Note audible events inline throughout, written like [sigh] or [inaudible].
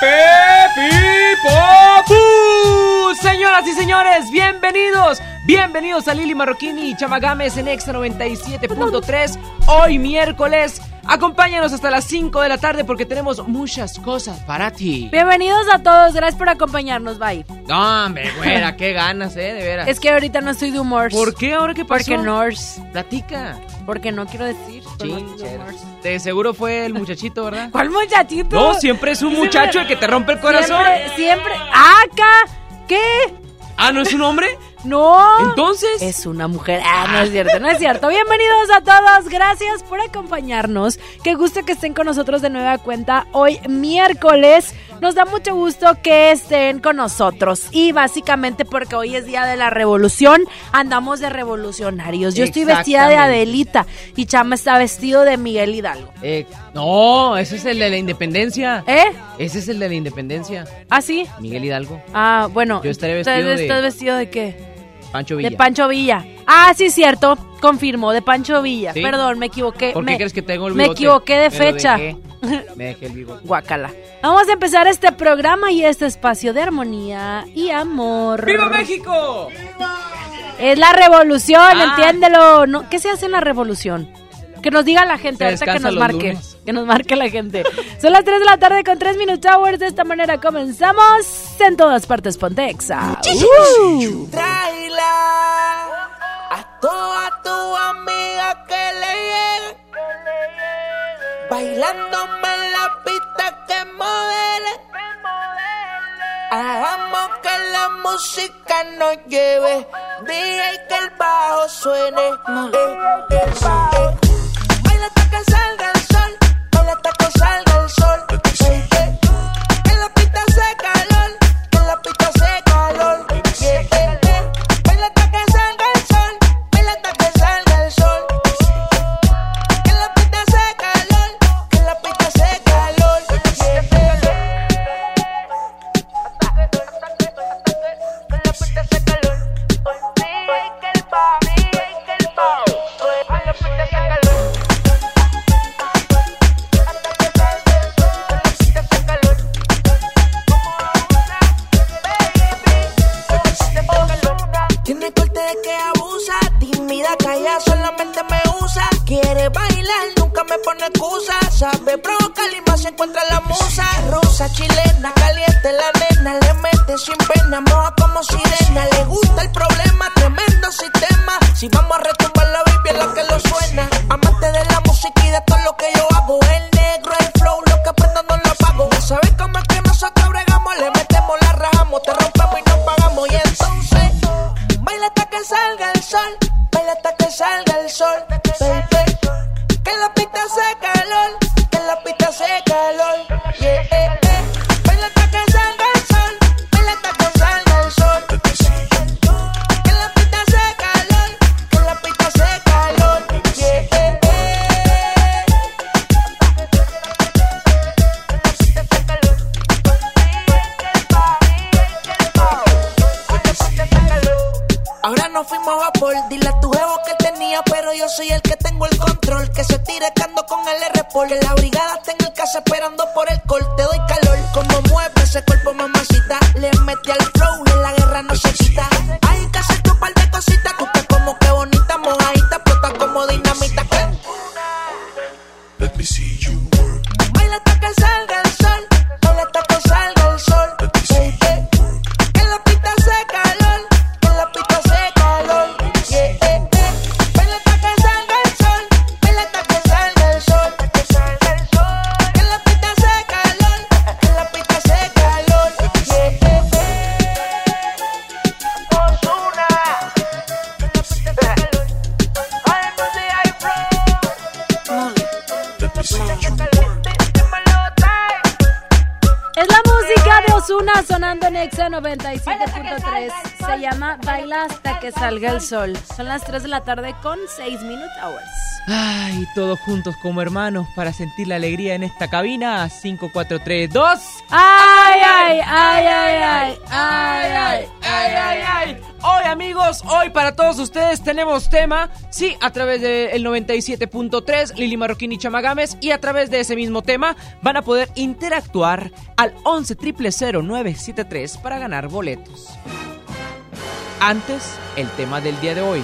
¡A Pepi Señoras y señores, bienvenidos. Bienvenidos a Lili Marroquini y Chamagames en Exa 97.3. Hoy miércoles. Acompáñanos hasta las 5 de la tarde porque tenemos muchas cosas para ti. Bienvenidos a todos, gracias por acompañarnos, bye. No, hombre, güera, qué ganas, eh, de veras. Es que ahorita no estoy de humor. ¿Por qué ahora qué pasó? Porque Norse. Platica. Porque no quiero decir. de seguro fue el muchachito, ¿verdad? [laughs] ¿Cuál muchachito? No, siempre es un Siempre- muchacho el que te rompe el corazón. Siempre, siempre. ¡Acá! ¿Qué? Ah, ¿no es un hombre? No. Entonces. Es una mujer. Ah, no es cierto, no es cierto. Bienvenidos a todos. Gracias por acompañarnos. Qué gusto que estén con nosotros de nueva cuenta hoy miércoles. Nos da mucho gusto que estén con nosotros. Y básicamente porque hoy es día de la revolución, andamos de revolucionarios. Yo estoy vestida de. Adelita y Chama está vestido de Miguel Hidalgo. Eh, no, ese es el de la independencia. ¿Eh? Ese es el de la independencia. ¿Ah, sí? Miguel Hidalgo. Ah, bueno. Yo estaré ¿estás- vestido de- ¿Estás vestido de qué? Pancho Villa. De Pancho Villa. Ah, sí, cierto. Confirmo, de Pancho Villa. ¿Sí? Perdón, me equivoqué. ¿Por me, qué crees que tengo el Me bigote? equivoqué de Me fecha. dejé. Me dejé el bigote. Guacala. Vamos a empezar este programa y este espacio de armonía y amor. ¡Viva México! Es la revolución, Ah. entiéndelo. No, ¿Qué se hace en la revolución? Que nos diga la gente, ahorita que nos marque. lunes. Que nos marque la gente. Son las 3 de la tarde con 3 Minute Hours. De esta manera comenzamos en todas partes Pontexa. Uh. Tráela a toda tu amiga que le llegue. Bailándome en la pista que modele. Hagamos que la música nos lleve. DJ que el bajo suene. Eh, eh, eh. Baila hasta que salga el sol. Baila hasta que salga el sol. Salga el sol. Son las 3 de la tarde con 6 minute hours. Ay, todos juntos como hermanos para sentir la alegría en esta cabina. 5, 4, 3, 2. ¡Ay, ay, ay, ay, ay! ¡Ay, ay, ay, ay, ay! Hoy, amigos, hoy para todos ustedes tenemos tema. Sí, a través del 97.3, Lili Marroquín y Chamagames. Y a través de ese mismo tema van a poder interactuar al 11 973 para ganar boletos. Antes, el tema del día de hoy.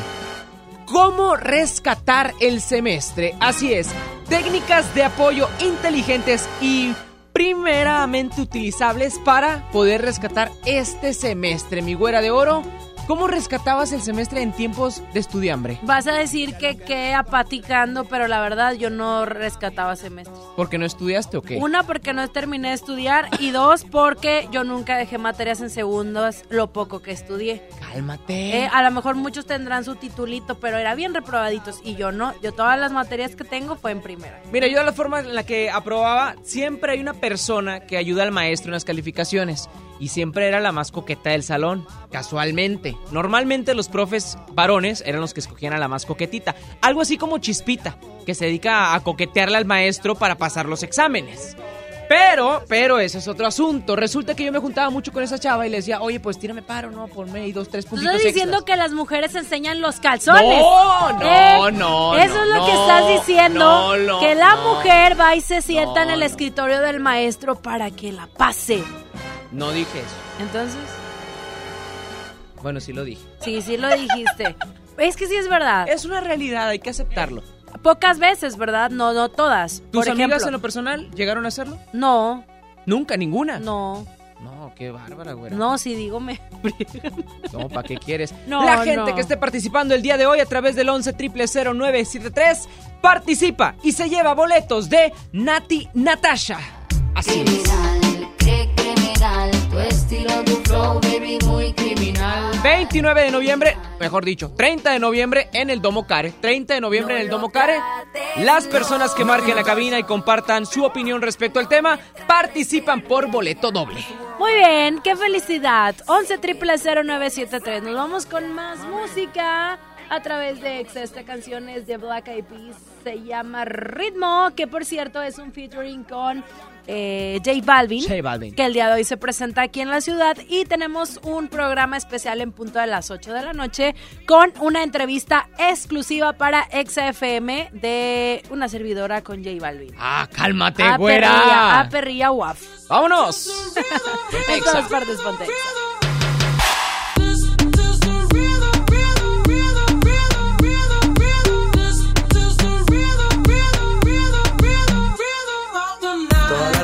¿Cómo rescatar el semestre? Así es, técnicas de apoyo inteligentes y primeramente utilizables para poder rescatar este semestre. Mi güera de oro, ¿Cómo rescatabas el semestre en tiempos de estudiambre? Vas a decir que qué apaticando, pero la verdad yo no rescataba semestres. ¿Porque no estudiaste o qué? Una, porque no terminé de estudiar y dos, porque yo nunca dejé materias en segundos, lo poco que estudié. Cálmate. Eh, a lo mejor muchos tendrán su titulito, pero era bien reprobaditos y yo no. Yo todas las materias que tengo fue en primera. Mira, yo de la forma en la que aprobaba, siempre hay una persona que ayuda al maestro en las calificaciones y siempre era la más coqueta del salón, casualmente. Normalmente los profes varones eran los que escogían a la más coquetita, algo así como Chispita, que se dedica a coquetearle al maestro para pasar los exámenes. Pero, pero ese es otro asunto. Resulta que yo me juntaba mucho con esa chava y le decía, oye, pues tírame paro, ¿no? Ponme ahí dos, tres puntitos Estás diciendo que las mujeres enseñan los calzones. No, no, eh, no. Eso es lo que estás diciendo. que la mujer va y se sienta en el escritorio del maestro para que la pase. No dije eso. Entonces. Bueno, sí lo dije. Sí, sí lo dijiste. es que sí es verdad. Es una realidad, hay que aceptarlo. Pocas veces, ¿verdad? No, no todas. ¿Tus Por amigas en lo personal llegaron a hacerlo? No. ¿Nunca? ¿Ninguna? No. No, qué bárbara, güey. No, sí, dígame. [laughs] No, ¿para qué quieres? No, La gente que esté participando el día de hoy a través del 11 0973 participa y se lleva boletos de Nati Natasha. Así es estilo, tu flow, baby, muy criminal. 29 de noviembre, mejor dicho, 30 de noviembre en el Domo Care. 30 de noviembre en el Domo Care. Las personas que marquen la cabina y compartan su opinión respecto al tema participan por boleto doble. Muy bien, qué felicidad. 11 0973. Nos vamos con más música a través de Exa. Esta canción es de Black Eyed Peas. Se llama Ritmo, que por cierto es un featuring con eh, J, Balvin, que el día de hoy se presenta aquí en la ciudad y tenemos un programa especial en punto de las 8 de la noche con una entrevista exclusiva para XFM de una servidora con J Balvin. Ah, cálmate, güera. a Perrilla Waf. ¡Vámonos! [laughs] en todas partes, ponte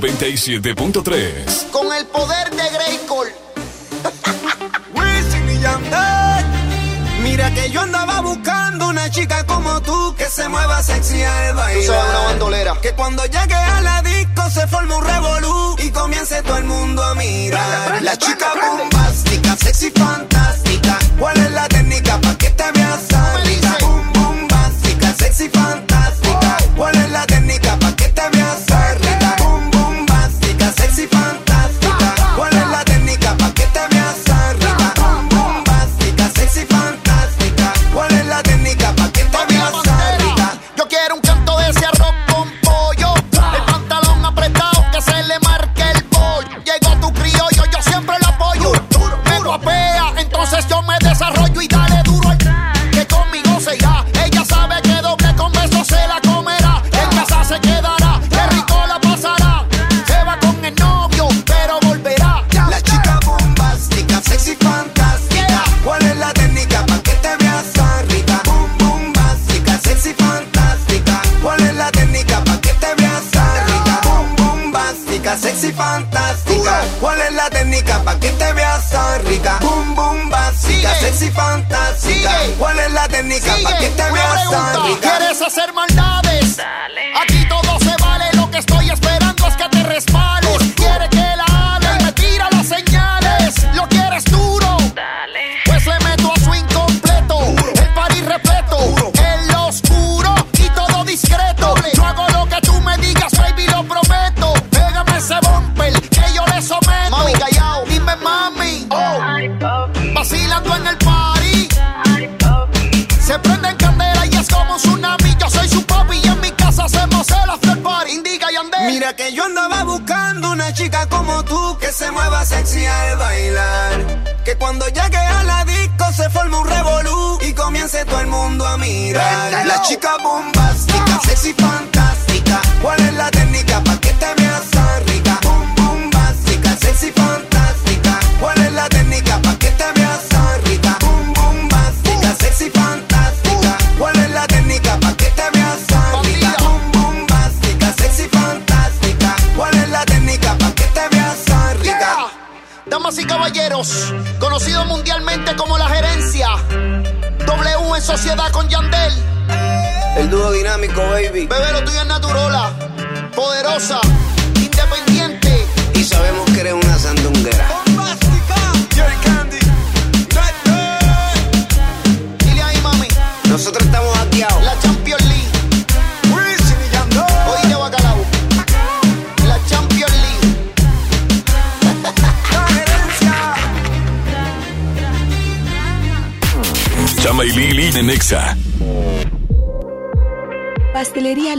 97.3. con el poder de Greycore. [laughs] Wisin y Yandel. Mira que yo andaba buscando una chica como tú que se mueva sexy al Tú sabes, una bailar. bandolera. Que cuando llegue a la disco se forme un revolú y comience todo el mundo a mirar. La chica bombástica, sexy fantástica. ¿Cuál es la técnica para que te veas rica? Boom, bombástica, sexy fantástica.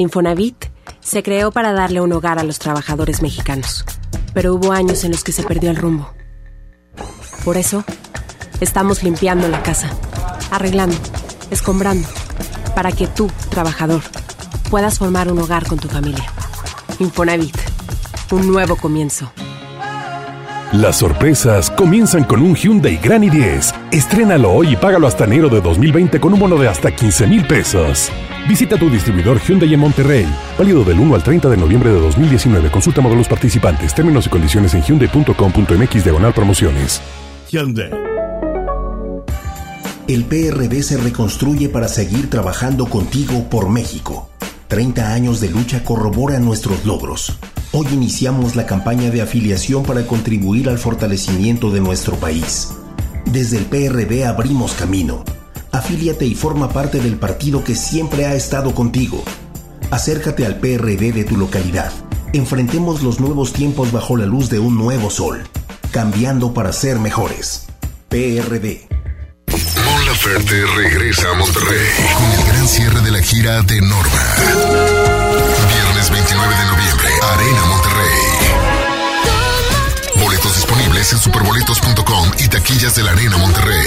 Infonavit se creó para darle un hogar a los trabajadores mexicanos, pero hubo años en los que se perdió el rumbo. Por eso, estamos limpiando la casa, arreglando, escombrando, para que tú, trabajador, puedas formar un hogar con tu familia. Infonavit, un nuevo comienzo. Las sorpresas comienzan con un Hyundai Grand i10. Estrénalo hoy y págalo hasta enero de 2020 con un bono de hasta 15 mil pesos. Visita tu distribuidor Hyundai en Monterrey. Válido del 1 al 30 de noviembre de 2019. Consulta modelos participantes, términos y condiciones en hyundai.com.mx diagonal promociones. Hyundai. El PRD se reconstruye para seguir trabajando contigo por México. 30 años de lucha corroboran nuestros logros. Hoy iniciamos la campaña de afiliación para contribuir al fortalecimiento de nuestro país. Desde el PRD abrimos camino. Afíliate y forma parte del partido que siempre ha estado contigo. Acércate al PRD de tu localidad. Enfrentemos los nuevos tiempos bajo la luz de un nuevo sol, cambiando para ser mejores. PRD. Mon Laferte regresa a Monterrey con el gran cierre de la gira de Norma. Viernes 29 de noviembre, Arena Monterrey. Boletos disponibles en superboletos.com y taquillas de la Arena Monterrey.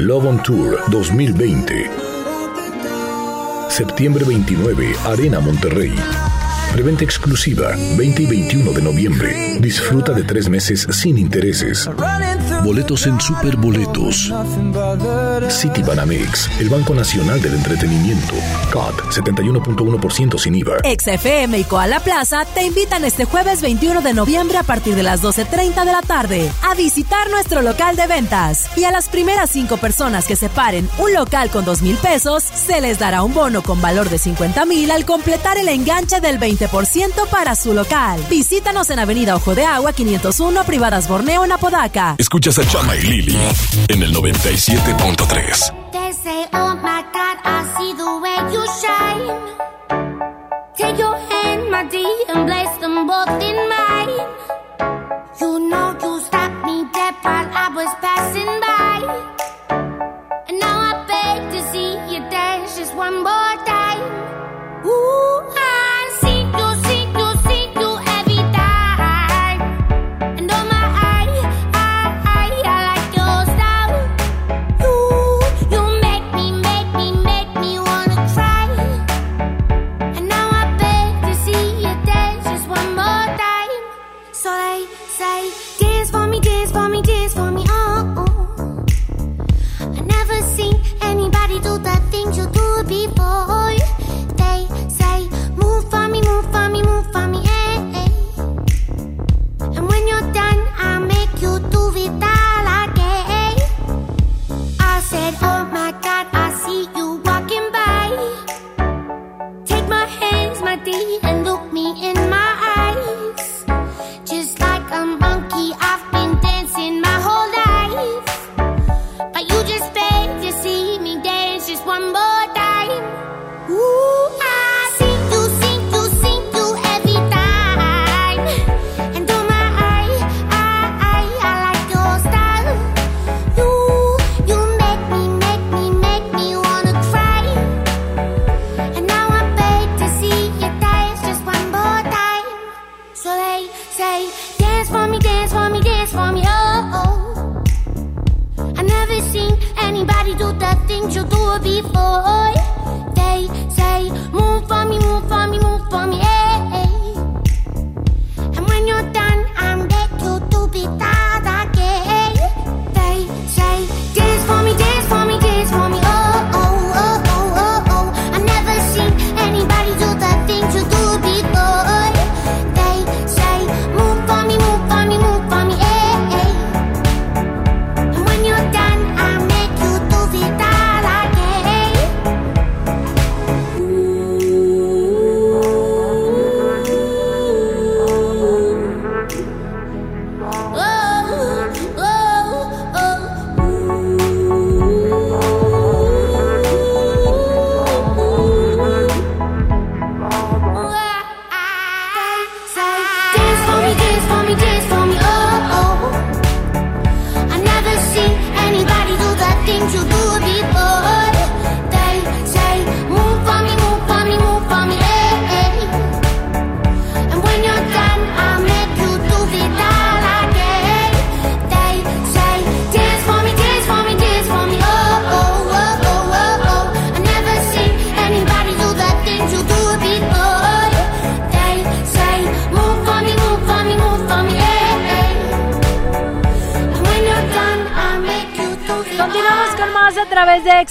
Love on Tour 2020. Septiembre 29, Arena Monterrey. Preventa exclusiva 20 y 21 de noviembre. Disfruta de tres meses sin intereses. Boletos en Superboletos. City Banamex, el Banco Nacional del Entretenimiento. CAT 71.1% sin IVA. XFM y Koala Plaza te invitan este jueves 21 de noviembre a partir de las 12.30 de la tarde a visitar nuestro local de ventas. Y a las primeras cinco personas que separen un local con 2 mil pesos, se les dará un bono con valor de 50 mil al completar el enganche del 20% para su local. Visítanos en Avenida Ojo de Agua 501, Privadas Borneo, en Apodaca. Escuchas a Chama y Lili en el 97.3. They say, oh my God, I the way.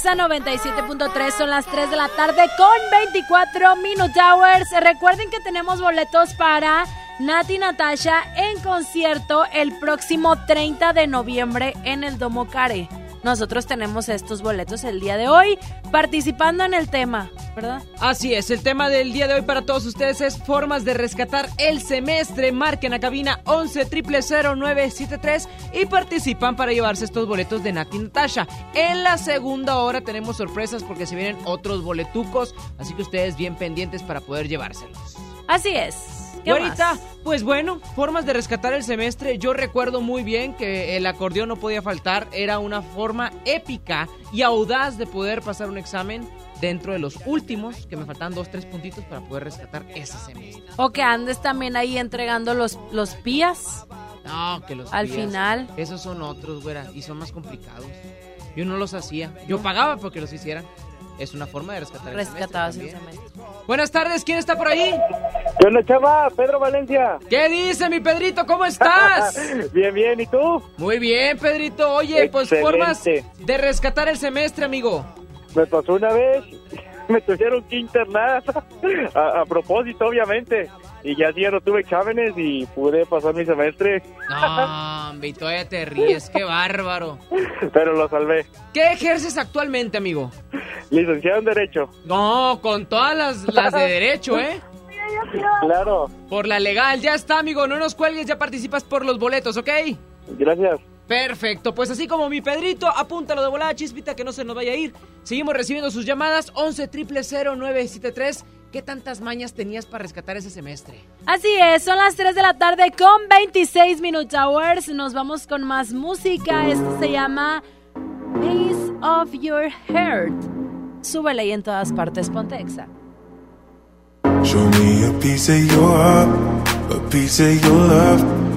Exa 97.3. Son las 3 de la tarde con 24 Minute Hours. Recuerden que tenemos boletos para Nati Natasha en concierto el próximo 30 de noviembre en el Domo Care. Nosotros tenemos estos boletos el día de hoy participando en el tema, ¿verdad? Así es, el tema del día de hoy para todos ustedes es formas de rescatar el semestre. Marquen a cabina 11 973 y participan para llevarse estos boletos de Nati Natasha. En la segunda hora tenemos sorpresas porque se vienen otros boletucos, así que ustedes bien pendientes para poder llevárselos. Así es. ¿Qué más? pues bueno, formas de rescatar el semestre. Yo recuerdo muy bien que el acordeón no podía faltar. Era una forma épica y audaz de poder pasar un examen dentro de los últimos, que me faltan dos, tres puntitos para poder rescatar ese semestre. O que andes también ahí entregando los, los pías. No, que los Al pías, final. Esos son otros, güera, y son más complicados. Yo no los hacía. Yo pagaba porque los hicieran. Es una forma de rescatar el semestre semestre. Buenas tardes, ¿quién está por ahí? ¿Qué onda, chava? Pedro Valencia. ¿Qué dice mi Pedrito? ¿Cómo estás? [laughs] bien, bien, ¿y tú? Muy bien, Pedrito. Oye, pues formas de rescatar el semestre, amigo. Me pasó una vez, me tuvieron que internar, [laughs] a, a propósito, obviamente. Y ya sí, ya no tuve exámenes y pude pasar mi semestre, No, hombre, todavía te ríes, qué bárbaro. pero lo salvé. ¿Qué ejerces actualmente, amigo? Licenciado en Derecho. No, con todas las, las de derecho, ¿eh? Claro, Por la legal, ya está, amigo. No nos cuelgues, ya participas por los boletos, ¿ok? gracias. Perfecto, pues así como mi Pedrito, apúntalo de volada, chispita, que no se nos vaya a ir. Seguimos recibiendo sus llamadas, 11 973 ¿Qué tantas mañas tenías para rescatar ese semestre? Así es, son las 3 de la tarde con 26 Minute Hours. Nos vamos con más música. Esto se llama Piece of Your Heart. Súbele ahí en todas partes, ponte exa. Show me a piece of your heart, a piece of your love.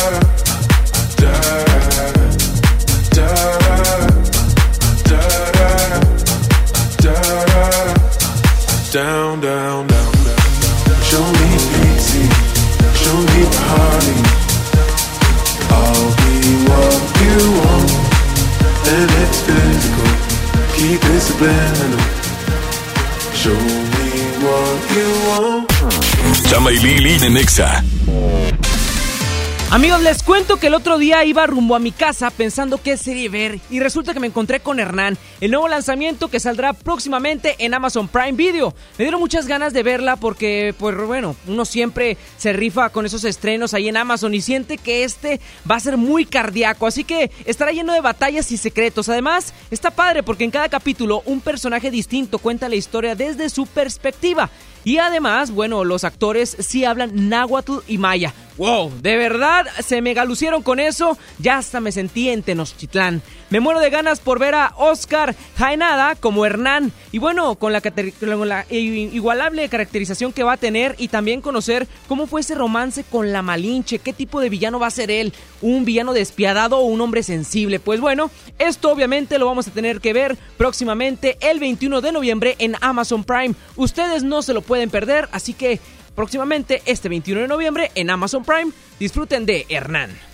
down, down, down, down. Show me easy, show me party. I'll be what you want, and it's physical. Keep it subliminal. Show me what you want. Chama y Lili en Nexa. Amigos, les cuento que el otro día iba rumbo a mi casa pensando qué serie ver y resulta que me encontré con Hernán, el nuevo lanzamiento que saldrá próximamente en Amazon Prime Video. Me dieron muchas ganas de verla porque, pues bueno, uno siempre se rifa con esos estrenos ahí en Amazon y siente que este va a ser muy cardíaco, así que estará lleno de batallas y secretos. Además, está padre porque en cada capítulo un personaje distinto cuenta la historia desde su perspectiva. Y además, bueno, los actores sí hablan náhuatl y maya. ¡Wow! De verdad, se me galucieron con eso. Ya hasta me sentí en Tenochtitlán. Me muero de ganas por ver a Oscar Jaenada como Hernán. Y bueno, con la, con la igualable caracterización que va a tener y también conocer cómo fue ese romance con la Malinche. ¿Qué tipo de villano va a ser él? ¿Un villano despiadado o un hombre sensible? Pues bueno, esto obviamente lo vamos a tener que ver próximamente el 21 de noviembre en Amazon Prime. Ustedes no se lo pueden perder, así que próximamente este 21 de noviembre en Amazon Prime disfruten de Hernán.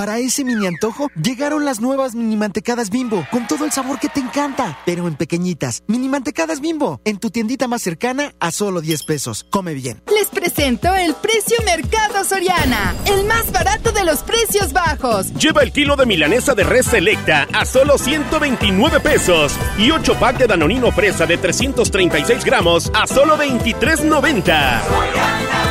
Para ese mini antojo llegaron las nuevas mini mantecadas bimbo, con todo el sabor que te encanta, pero en pequeñitas. Mini mantecadas bimbo, en tu tiendita más cercana a solo 10 pesos. Come bien. Les presento el precio Mercado Soriana, el más barato de los precios bajos. Lleva el kilo de milanesa de res selecta a solo 129 pesos y 8 pack de danonino fresa de 336 gramos a solo 23.90.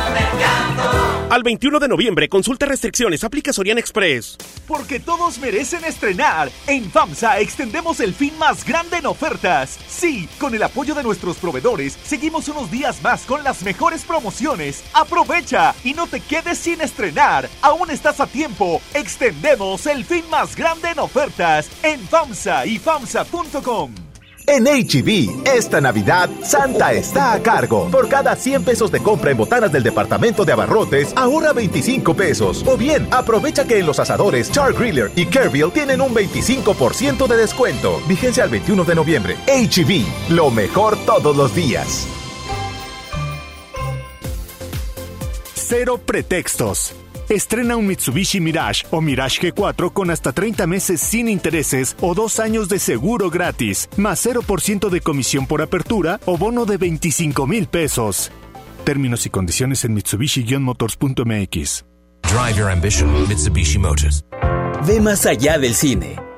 Al 21 de noviembre, consulta restricciones, aplica Soriana Express. Porque todos merecen estrenar. En FAMSA extendemos el fin más grande en ofertas. Sí, con el apoyo de nuestros proveedores, seguimos unos días más con las mejores promociones. Aprovecha y no te quedes sin estrenar. Aún estás a tiempo. Extendemos el fin más grande en ofertas en FAMSA y FAMSA.com. En HB, esta Navidad, Santa está a cargo. Por cada 100 pesos de compra en botanas del departamento de abarrotes, ahorra 25 pesos. O bien, aprovecha que en los asadores Char Griller y Kerville tienen un 25% de descuento. Vigencia al 21 de noviembre. HB, lo mejor todos los días. Cero pretextos. Estrena un Mitsubishi Mirage o Mirage G4 con hasta 30 meses sin intereses o dos años de seguro gratis, más 0% de comisión por apertura o bono de 25 mil pesos. Términos y condiciones en Mitsubishi-motors.mx. Drive your ambition, Mitsubishi Motors. Ve más allá del cine.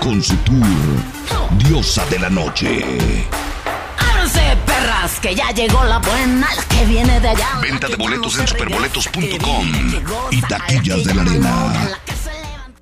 con su tour Diosa de la Noche. Ábranse, perras, que ya llegó la buena, la que viene de allá. Venta de boletos en superboletos.com y taquillas de la arena.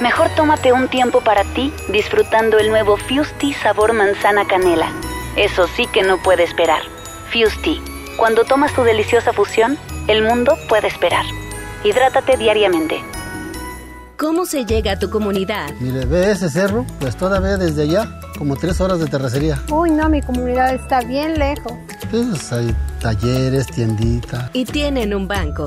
Mejor tómate un tiempo para ti disfrutando el nuevo Fusti sabor manzana canela. Eso sí que no puede esperar. Fusti. Cuando tomas tu deliciosa fusión, el mundo puede esperar. Hidrátate diariamente. ¿Cómo se llega a tu comunidad? Mire, ve ese cerro, pues todavía desde allá, como tres horas de terracería. Uy, no, mi comunidad está bien lejos. Pues hay talleres, tiendita. Y tienen un banco.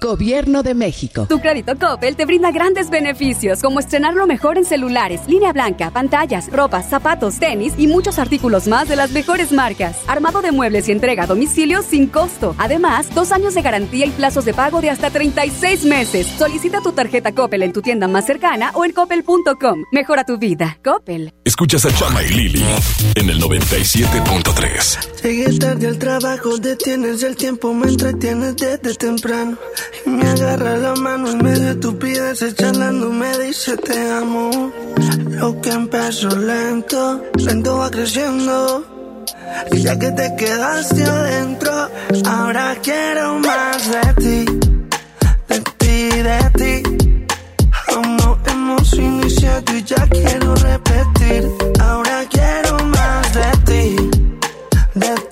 Gobierno de México. Tu crédito Coppel te brinda grandes beneficios, como estrenar lo mejor en celulares, línea blanca, pantallas, ropa, zapatos, tenis y muchos artículos más de las mejores marcas. Armado de muebles y entrega a domicilio sin costo. Además, dos años de garantía y plazos de pago de hasta 36 meses. Solicita tu tarjeta Coppel en tu tienda más cercana o en coppel.com. Mejora tu vida. Coppel. Escuchas a Chama y Lili en el 97.3. Llegué tarde al trabajo, detienes el tiempo, me entretienes desde temprano. Y me agarra la mano en medio de estupideces, charlando, me dice te amo. Lo que empezó lento, lento va creciendo. Y ya que te quedaste adentro, ahora quiero más de ti, de ti, de ti. Aún no hemos iniciado y ya quiero repetir. Ahora quiero más de ti, de ti,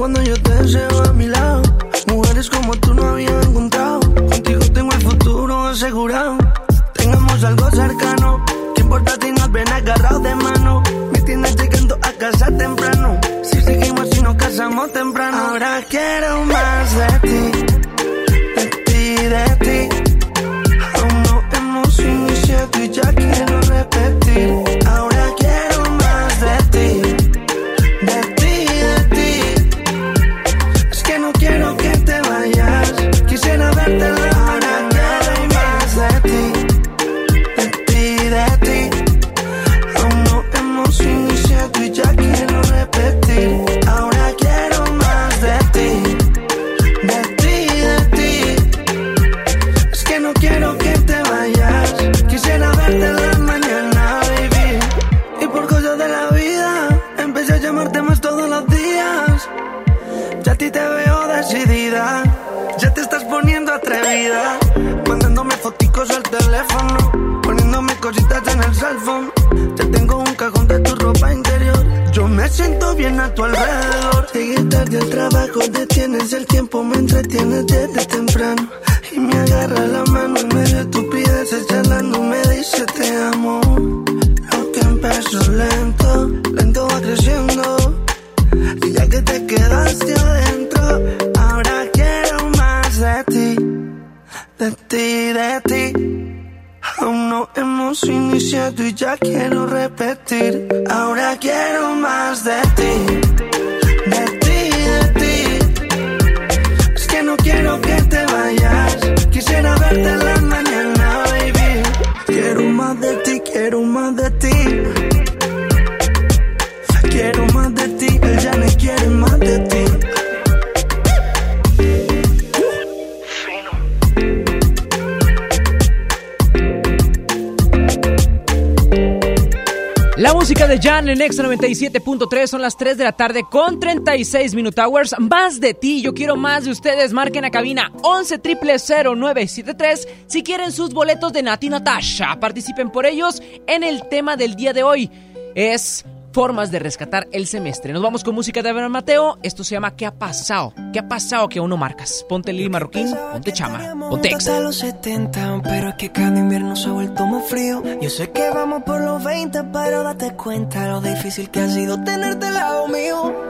cuando yo te deseo a mi lado. Mujeres como tú no había encontrado. Contigo tengo el futuro asegurado. Tengamos algo cercano. ¿Qué importa si nos ven agarrados de mano? Me tienes llegando a casa temprano. Si seguimos y nos casamos temprano. Ahora quiero más. De en Extra 97.3 son las 3 de la tarde con 36 Minute Hours. Más de ti, yo quiero más de ustedes. Marquen a cabina 11 0973 si quieren sus boletos de Nati Natasha. Participen por ellos en el tema del día de hoy. Es formas de rescatar el semestre. Nos vamos con música de Abraham Mateo. Esto se llama ¿Qué ha pasado? ¿Qué ha pasado que aún no marcas? Ponte Lili Marroquín, ponte Chama, ponte Exa. Los 70, pero es que cada invierno se ha vuelto más frío. Yo sé que vamos por los 20, pero date cuenta lo difícil que ha sido tenerte al lado mío.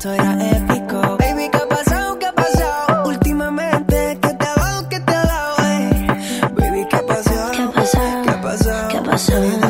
esto era épico. Baby, ¿qué ha pasado? ¿Qué ha pasado? Últimamente, ¿qué te ha dado? ¿Qué te ha dado? Ey? Baby, ¿qué ha pasado? ¿Qué ha pasado? ¿Qué ha pasado? ¿Qué ha pasado?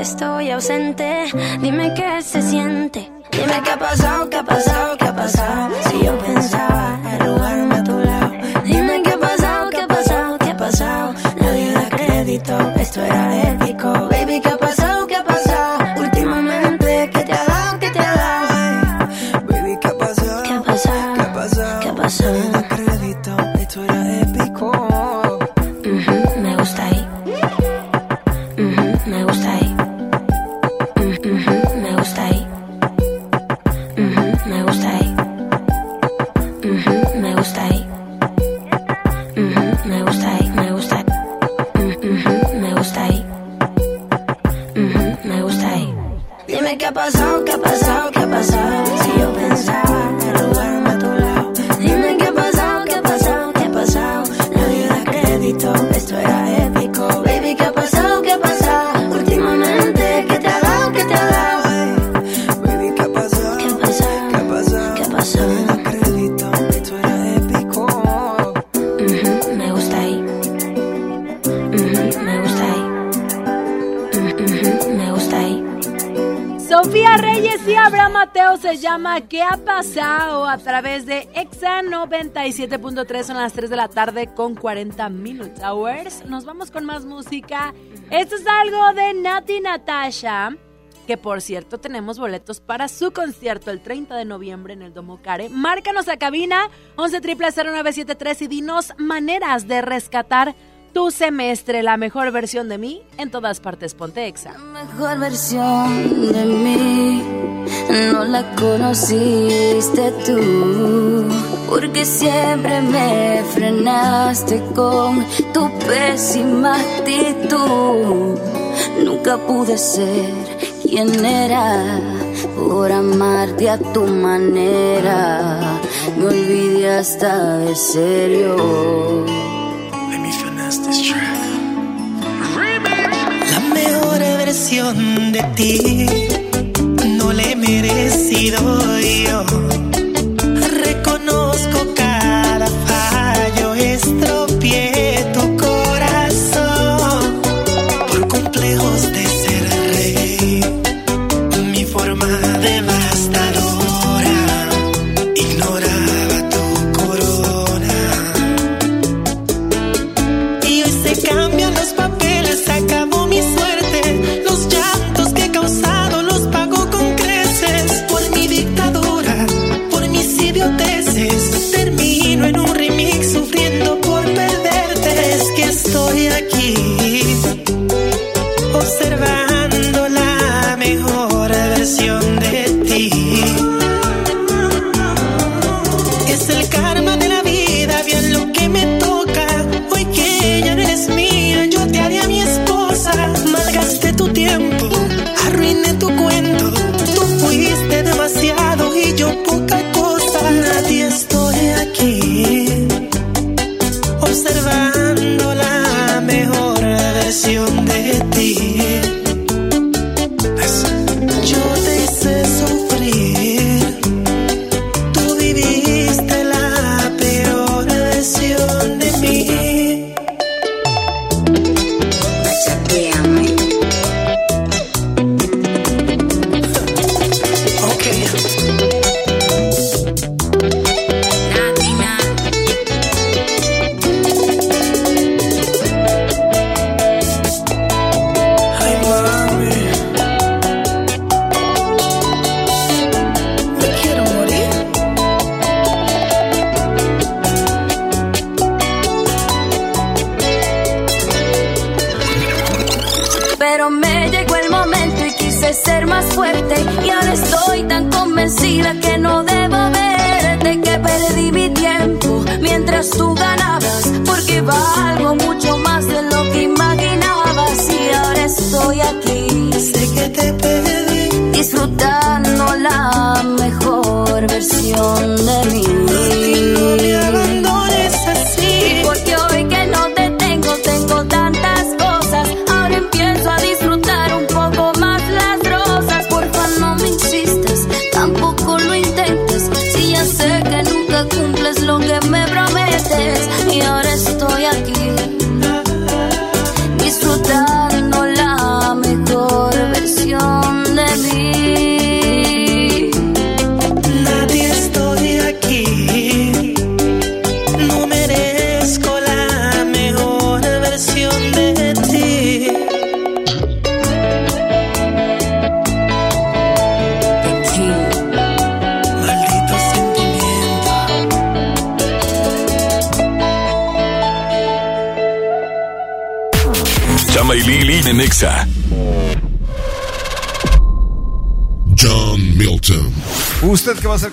Estoy ausente, dime qué se siente. Dime qué ha pasado, qué ha pasado, qué ha pasado. Si yo pensaba arrugarme a tu lado. Dime qué ha pasado, qué ha pasado, qué ha pasado. Nadie da crédito, esto era épico. Ha pasado? a través de Exa 97.3 son las 3 de la tarde con 40 minutes hours. Nos vamos con más música. Esto es algo de Nati Natasha, que por cierto tenemos boletos para su concierto el 30 de noviembre en el Domo Care. Márcanos a cabina 11 0973 y dinos maneras de rescatar tu semestre, la mejor versión de mí en todas partes. Ponte Exa. La mejor versión de mí no la conociste tú, porque siempre me frenaste con tu pésima actitud. Nunca pude ser quien era por amarte a tu manera. Me olvidé hasta de serio. La mejor versión de ti no le he merecido yo.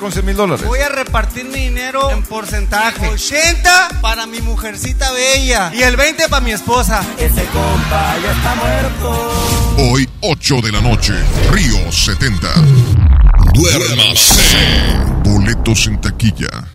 Con 100 mil dólares? Voy a repartir mi dinero en porcentaje. 80 para mi mujercita bella y el 20 para mi esposa. Ese compa ya está muerto. Hoy, 8 de la noche, Río 70. Duérmase. Boletos en taquilla.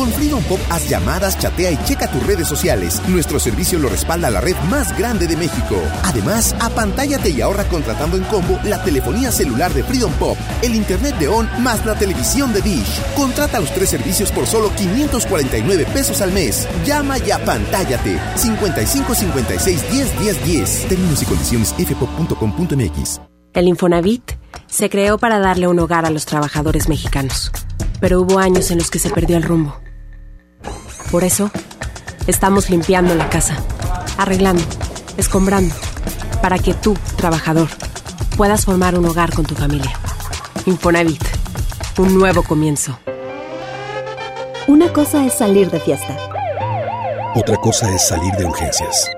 Con Freedom Pop haz llamadas, chatea y checa tus redes sociales. Nuestro servicio lo respalda la red más grande de México. Además, apantállate y ahorra contratando en combo la telefonía celular de Freedom Pop, el internet de ON más la televisión de Dish. Contrata los tres servicios por solo 549 pesos al mes. Llama y apantállate. 55 56 10 10 10. Términos y condiciones fpop.com.mx. El Infonavit se creó para darle un hogar a los trabajadores mexicanos pero hubo años en los que se perdió el rumbo. Por eso, estamos limpiando la casa, arreglando, escombrando, para que tú, trabajador, puedas formar un hogar con tu familia. Infonavit, un nuevo comienzo. Una cosa es salir de fiesta. Otra cosa es salir de urgencias.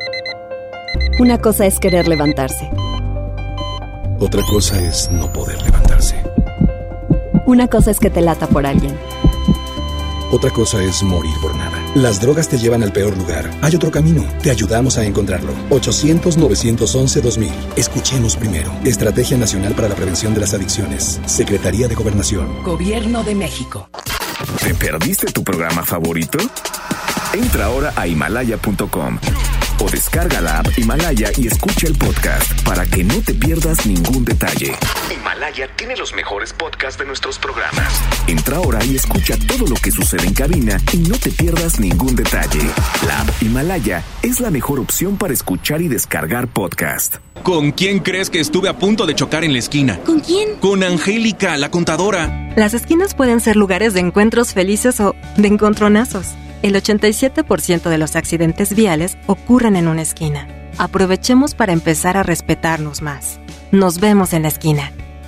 Una cosa es querer levantarse. Otra cosa es no poder levantarse. Una cosa es que te lata por alguien. Otra cosa es morir por nada. Las drogas te llevan al peor lugar. Hay otro camino. Te ayudamos a encontrarlo. 800-911-2000. Escuchemos primero. Estrategia Nacional para la Prevención de las Adicciones. Secretaría de Gobernación. Gobierno de México. ¿Te perdiste tu programa favorito? Entra ahora a himalaya.com o descarga la app Himalaya y escucha el podcast para que no te pierdas ningún detalle. Himalaya tiene los mejores podcasts de nuestros programas. Entra ahora y escucha todo lo que sucede en cabina y no te pierdas ningún detalle. La app Himalaya es la mejor opción para escuchar y descargar podcast. ¿Con quién crees que estuve a punto de chocar en la esquina? ¿Con quién? Con Angélica, la contadora. Las esquinas pueden ser lugares de encuentros felices o de encontronazos. El 87% de los accidentes viales ocurren en una esquina. Aprovechemos para empezar a respetarnos más. Nos vemos en la esquina.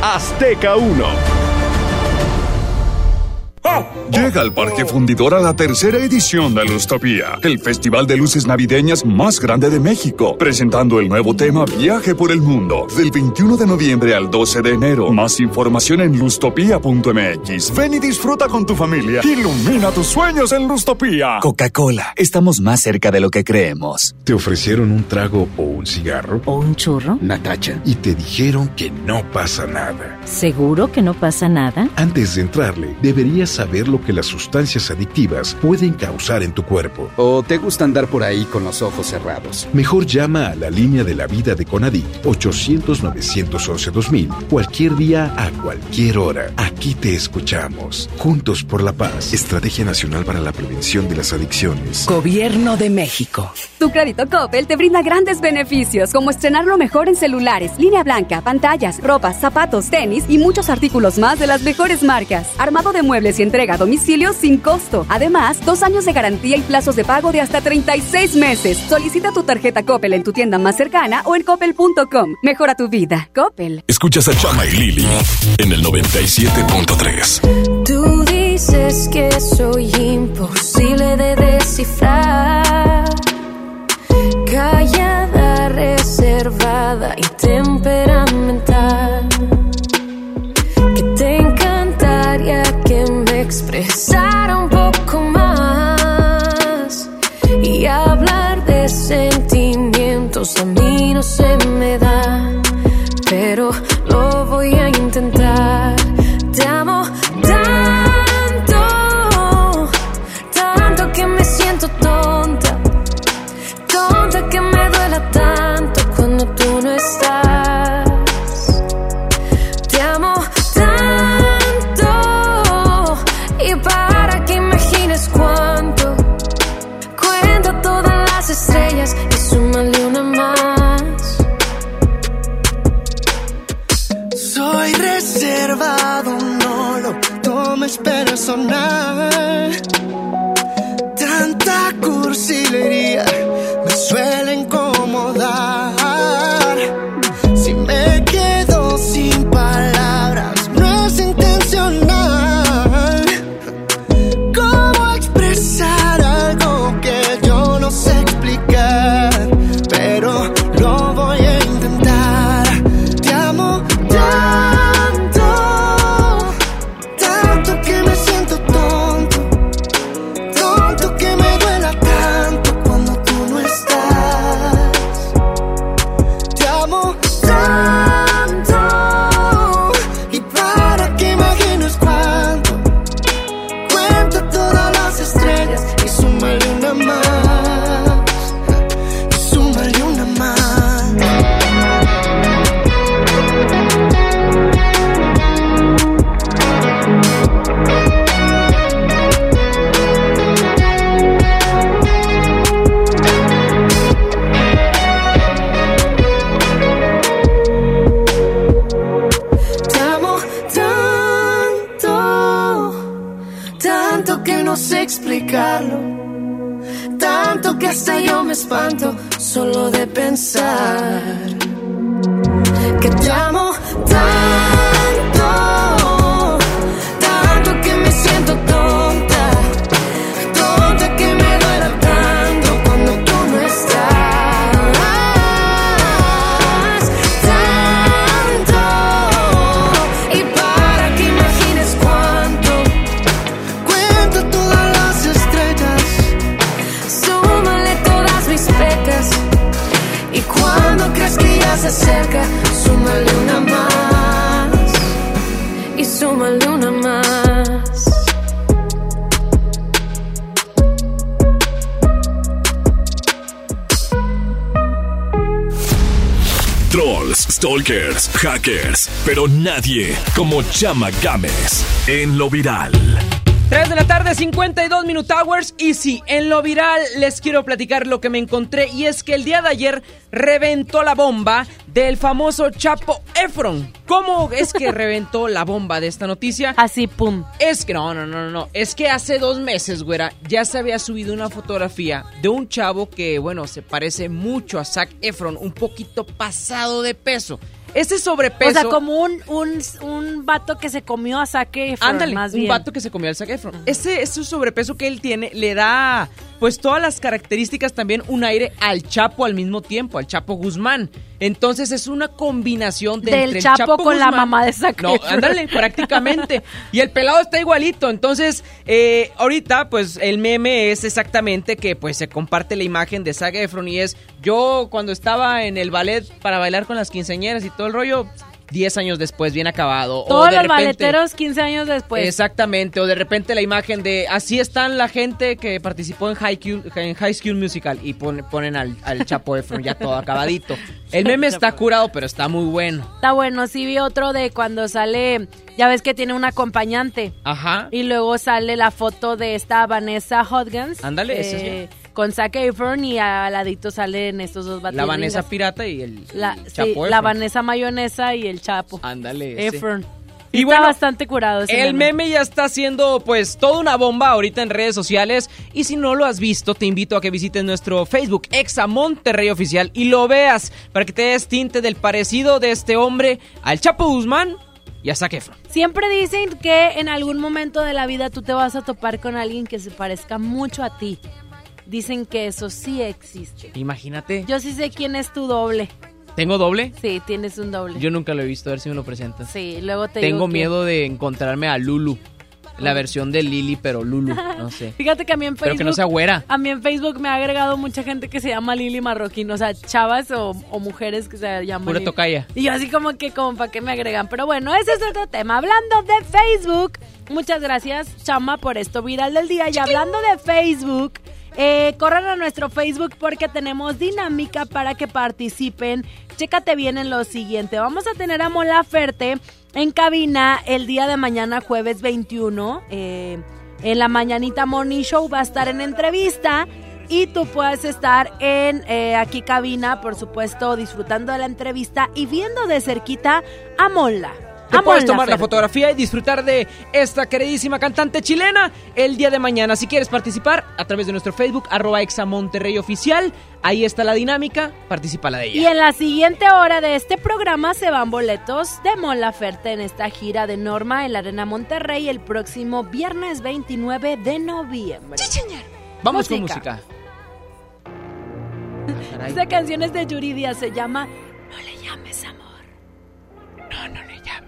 Azteca 1. Llega al Parque Fundidor a la tercera edición de Lustopía, el festival de luces navideñas más grande de México, presentando el nuevo tema Viaje por el Mundo, del 21 de noviembre al 12 de enero. Más información en lustopía.mx. Ven y disfruta con tu familia. Ilumina tus sueños en Lustopía. Coca-Cola, estamos más cerca de lo que creemos. ¿Te ofrecieron un trago o un cigarro? ¿O un churro? Natacha. Y te dijeron que no pasa nada. ¿Seguro que no pasa nada? Antes de entrarle, deberías saber lo que las sustancias adictivas pueden causar en tu cuerpo. ¿O te gusta andar por ahí con los ojos cerrados? Mejor llama a la línea de la vida de Conadic 800-911-2000 cualquier día a cualquier hora. Aquí te escuchamos. Juntos por la paz. Estrategia Nacional para la Prevención de las Adicciones. Gobierno de México. Tu crédito Coppel te brinda grandes beneficios como estrenar lo mejor en celulares, línea blanca, pantallas, ropa, zapatos, tenis y muchos artículos más de las mejores marcas. Armado de muebles y entrega a domicilio sin costo. Además, dos años de garantía y plazos de pago de hasta 36 meses. Solicita tu tarjeta Coppel en tu tienda más cercana o en coppel.com. Mejora tu vida. Coppel. Escuchas a Chama y Lili en el 97.3. Tú dices que soy imposible de descifrar. Callada, reservada y temperamental. Expresara un poco más. Y hablar de sentimientos a mí no se me da. Pero Tanta cursilería me suele hackers, pero nadie como Chama Games en lo viral. 3 de la tarde, 52 Minute Hours. Y sí, en lo viral les quiero platicar lo que me encontré. Y es que el día de ayer reventó la bomba del famoso Chapo Efron. ¿Cómo es que [laughs] reventó la bomba de esta noticia? Así, pum. Es que no, no, no, no, no. Es que hace dos meses, güera, ya se había subido una fotografía de un chavo que, bueno, se parece mucho a Zac Efron, un poquito pasado de peso. Ese sobrepeso. O sea, como un, un, un vato que se comió a saque Ándale, más un bien. vato que se comió al Zac Efron. Ese, ese sobrepeso que él tiene le da, pues, todas las características también un aire al Chapo al mismo tiempo, al Chapo Guzmán. Entonces es una combinación de Del entre el Chapo con la mamá de Zac No, ándale, prácticamente. [laughs] Y el pelado está igualito. Entonces, eh, ahorita, pues, el meme es exactamente que, pues, se comparte la imagen de Zac Efron y es yo cuando estaba en el ballet para bailar con las quinceañeras y todo el rollo, 10 años después, bien acabado. o Todos de los repente- baleteros 15 años después. Exactamente, o de repente la imagen de así están la gente que participó en High, Q- en High School Musical y pon- ponen al, al Chapo Efron ya todo acabadito. El meme está curado, pero está muy bueno. Está bueno, sí vi otro de cuando sale, ya ves que tiene un acompañante. Ajá. Y luego sale la foto de esta Vanessa Hodgins. Ándale, esa es eh, Con Zac Efron y al ladito salen estos dos La batidos. Vanessa Pirata y el La, el sí, Chapo la Efron. Vanessa Mayonesa y el Chapo. Ándale. Efron. Y Está bueno, bastante curado ese El meme ya está haciendo pues toda una bomba ahorita en redes sociales y si no lo has visto te invito a que visites nuestro Facebook Exa Monterrey Oficial y lo veas para que te des tinte del parecido de este hombre al Chapo Guzmán y a Zac Efron. Siempre dicen que en algún momento de la vida tú te vas a topar con alguien que se parezca mucho a ti. Dicen que eso sí existe. Imagínate. Yo sí sé quién es tu doble. ¿Tengo doble? Sí, tienes un doble. Yo nunca lo he visto, a ver si me lo presentas. Sí, luego te Tengo digo que- miedo de encontrarme a Lulu. La versión de Lily, pero Lulu, no [laughs] sé. Fíjate que a mí en Facebook. Pero que no sea güera. A mí en Facebook me ha agregado mucha gente que se llama Lili Marroquín. O sea, chavas o, o mujeres que se llaman. Pura Lili. tocaya. Y yo así como que, como para qué me agregan. Pero bueno, ese es otro tema. Hablando de Facebook, muchas gracias, Chama, por esto viral del día. Y hablando de Facebook, eh, corran a nuestro Facebook porque tenemos dinámica para que participen. Chécate bien en lo siguiente. Vamos a tener a Mola Ferte en cabina el día de mañana, jueves 21. eh, en la mañanita Morning Show va a estar en entrevista. Y tú puedes estar en eh, aquí cabina, por supuesto, disfrutando de la entrevista y viendo de cerquita a Mola. Te puedes tomar la fotografía y disfrutar de esta queridísima cantante chilena el día de mañana. Si quieres participar a través de nuestro Facebook, arroba Exa Monterrey Oficial, ahí está la dinámica, participa la de ella. Y en la siguiente hora de este programa se van boletos de Mon Laferte en esta gira de Norma en la Arena Monterrey el próximo viernes 29 de noviembre. Vamos con música. [laughs] Esta canción es de Yuridia, se llama No le llames amor. No, no le llame.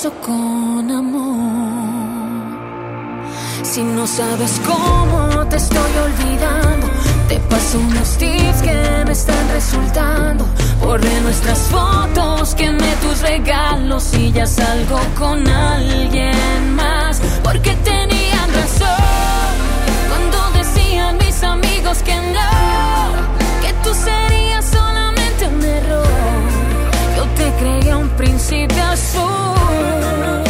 sexo con amor. Si no sabes cómo te estoy olvidando, te paso unos tips que me están resultando. Borré nuestras fotos, quemé tus regalos y ya salgo con alguien más. Porque tenían razón cuando decían mis amigos que no, Yo te creía un príncipe azul.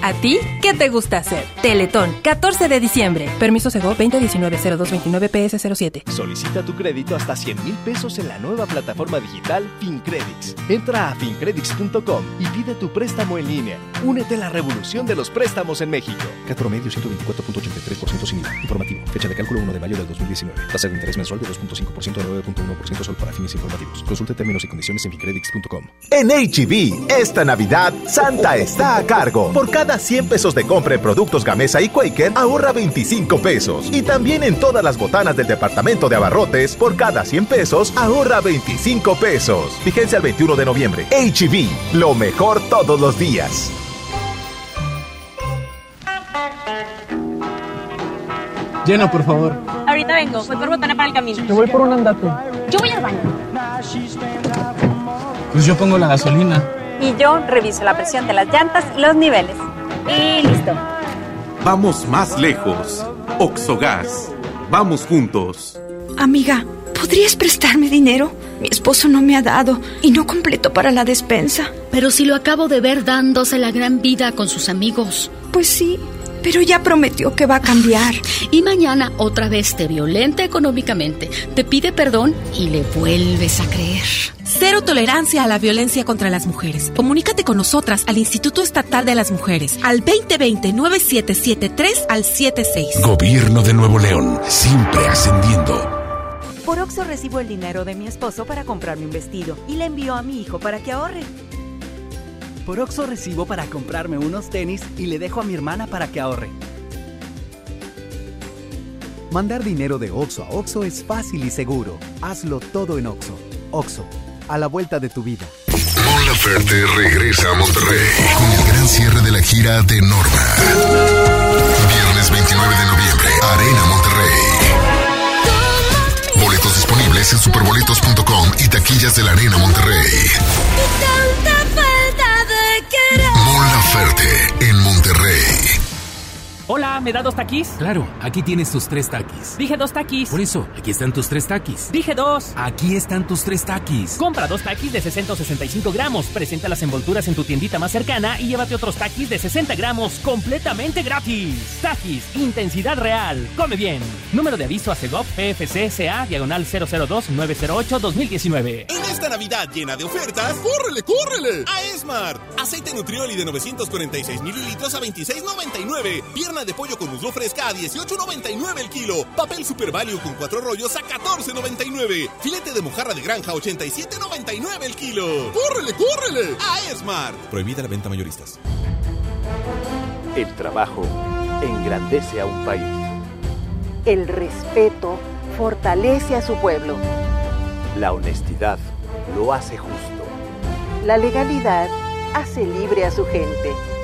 ¿A ti qué te gusta hacer? Teletón, 14 de diciembre. Permiso Sego 2019-0229-PS07. Solicita tu crédito hasta 100 mil pesos en la nueva plataforma digital FinCredits. Entra a fincredits.com y pide tu préstamo en línea. Únete a la revolución de los préstamos en México. CAT promedio 124.83% sin IVA. Informativo. Fecha de cálculo 1 de mayo del 2019. Tasa de interés mensual de 2.5% a 9.1% solo para fines informativos. Consulte términos y condiciones en fincredits.com. En HB, esta Navidad, Santa está a cargo. Por cada 100 pesos de compra en productos Gamesa y Quaker, ahorra 25 pesos. Y también en todas las botanas del departamento de abarrotes, por cada 100 pesos, ahorra 25 pesos. Fíjense al 21 de noviembre. HB, lo mejor todos los días. Llena, por favor. Ahorita vengo, voy por botana para el camino. Te voy por un andate. Yo voy al baño. Pues yo pongo la gasolina. Y yo reviso la presión de las llantas y los niveles. Y listo. Vamos más lejos. Oxogas. Vamos juntos. Amiga, ¿podrías prestarme dinero? Mi esposo no me ha dado y no completo para la despensa. Pero si lo acabo de ver dándose la gran vida con sus amigos. Pues sí, pero ya prometió que va a cambiar. Y mañana otra vez te violenta económicamente, te pide perdón y le vuelves a creer. Cero tolerancia a la violencia contra las mujeres. Comunícate con nosotras al Instituto Estatal de las Mujeres al 2020-9773 al 76. Gobierno de Nuevo León, siempre ascendiendo. Por Oxo recibo el dinero de mi esposo para comprarme un vestido y le envío a mi hijo para que ahorre. Por Oxo recibo para comprarme unos tenis y le dejo a mi hermana para que ahorre. Mandar dinero de Oxo a Oxo es fácil y seguro. Hazlo todo en Oxo. Oxo, a la vuelta de tu vida. Mon Laferte regresa a Monterrey con el gran cierre de la gira de Norma. Viernes 29 de noviembre, Arena Monterrey. Boletos disponibles en superboletos.com y taquillas de la Arena Monterrey. Hola, ¿me da dos taquis? Claro, aquí tienes tus tres taquis. Dije dos taquis. Por eso, aquí están tus tres taquis. Dije dos. Aquí están tus tres taquis. Compra dos taquis de 665 gramos. Presenta las envolturas en tu tiendita más cercana y llévate otros taquis de 60 gramos completamente gratis. Taquis, intensidad real. Come bien. Número de aviso a CEGOP PFCSA diagonal 002-908-2019. En Esta Navidad llena de ofertas, ¡córrele, córrele! A Esmart. Aceite Nutrioli de 946 mililitros a 26.99. Pierna de pollo con muslo fresca a 18.99 el kilo. Papel Super Value con cuatro rollos a 14.99. Filete de mojarra de granja a 87.99 el kilo. ¡Córrele, córrele! A Esmart. Prohibida la venta mayoristas. El trabajo engrandece a un país. El respeto fortalece a su pueblo. La honestidad lo hace justo. La legalidad hace libre a su gente.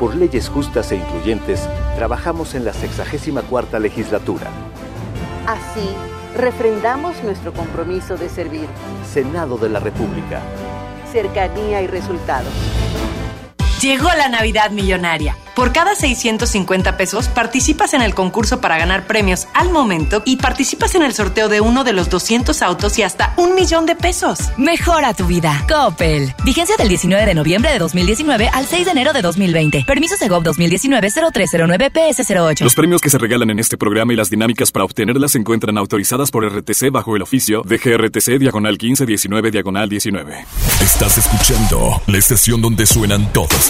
Por leyes justas e incluyentes, trabajamos en la 64 legislatura. Así, refrendamos nuestro compromiso de servir. Senado de la República. Cercanía y resultados. Llegó la Navidad Millonaria. Por cada 650 pesos participas en el concurso para ganar premios al momento y participas en el sorteo de uno de los 200 autos y hasta un millón de pesos. Mejora tu vida. Coppel. Vigencia del 19 de noviembre de 2019 al 6 de enero de 2020. Permisos de GOV 2019-0309-PS08. Los premios que se regalan en este programa y las dinámicas para obtenerlas se encuentran autorizadas por RTC bajo el oficio de GRTC Diagonal 1519 Diagonal 19. Estás escuchando la estación donde suenan todos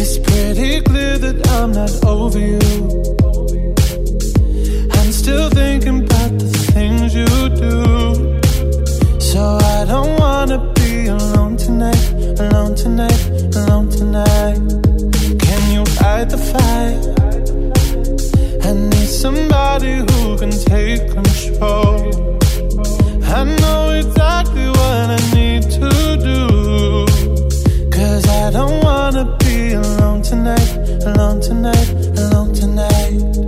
It's pretty clear that I'm not over you. I'm still thinking about the things you do. So I don't wanna be alone tonight, alone tonight, alone tonight. Can you fight the fire? I need somebody who can take control. I know exactly what I need to do. Cause I don't wanna be alone tonight, alone tonight, alone tonight.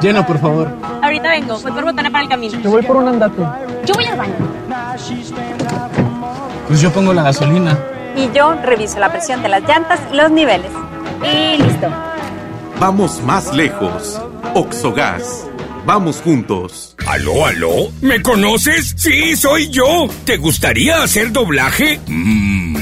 Llena, por favor. Ahorita vengo, voy por botana para el camino. Te voy por un andate. Yo voy al baño. Pues yo pongo la gasolina. Y yo reviso la presión de las llantas y los niveles. Y listo. Vamos más lejos. Oxogas. Vamos juntos. ¿Aló, aló? ¿Me conoces? Sí, soy yo. ¿Te gustaría hacer doblaje?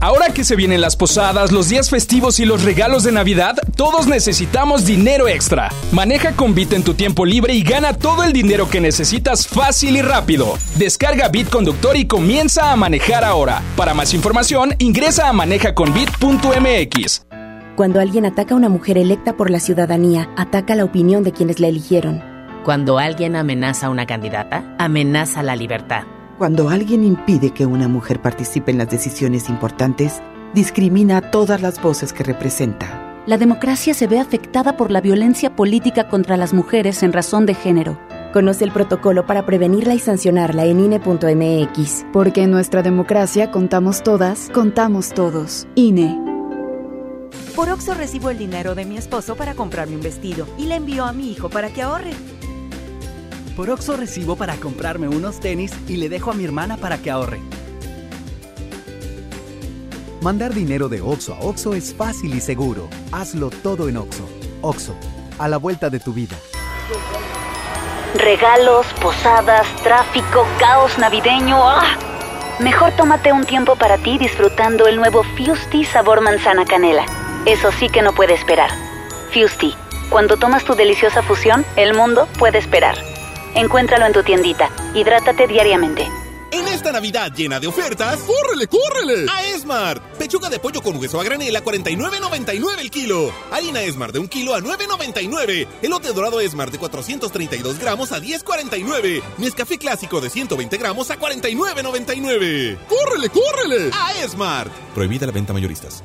Ahora que se vienen las posadas, los días festivos y los regalos de Navidad, todos necesitamos dinero extra. Maneja con Bit en tu tiempo libre y gana todo el dinero que necesitas fácil y rápido. Descarga Bit Conductor y comienza a manejar ahora. Para más información, ingresa a manejaconbit.mx. Cuando alguien ataca a una mujer electa por la ciudadanía, ataca la opinión de quienes la eligieron. Cuando alguien amenaza a una candidata, amenaza la libertad. Cuando alguien impide que una mujer participe en las decisiones importantes, discrimina a todas las voces que representa. La democracia se ve afectada por la violencia política contra las mujeres en razón de género. Conoce el protocolo para prevenirla y sancionarla en INE.mx. Porque en nuestra democracia contamos todas, contamos todos. INE. Por Oxo recibo el dinero de mi esposo para comprarme un vestido y le envío a mi hijo para que ahorre. Por Oxo recibo para comprarme unos tenis y le dejo a mi hermana para que ahorre. Mandar dinero de Oxo a Oxo es fácil y seguro. Hazlo todo en Oxo. Oxo, a la vuelta de tu vida. Regalos, posadas, tráfico, caos navideño. ¡Ah! Mejor tómate un tiempo para ti disfrutando el nuevo Fusti sabor manzana canela. Eso sí que no puede esperar. Fusti, cuando tomas tu deliciosa fusión, el mundo puede esperar. Encuéntralo en tu tiendita. Hidrátate diariamente. En esta Navidad llena de ofertas, ¡córrele, córrele! A Esmart. Pechuga de pollo con hueso a granel a 49.99 el kilo. Harina Esmart de un kilo a 9.99. Elote dorado Esmart de 432 gramos a 10.49. Nescafé clásico de 120 gramos a 49.99. ¡Córrele, córrele! A Esmart. Prohibida la venta mayoristas.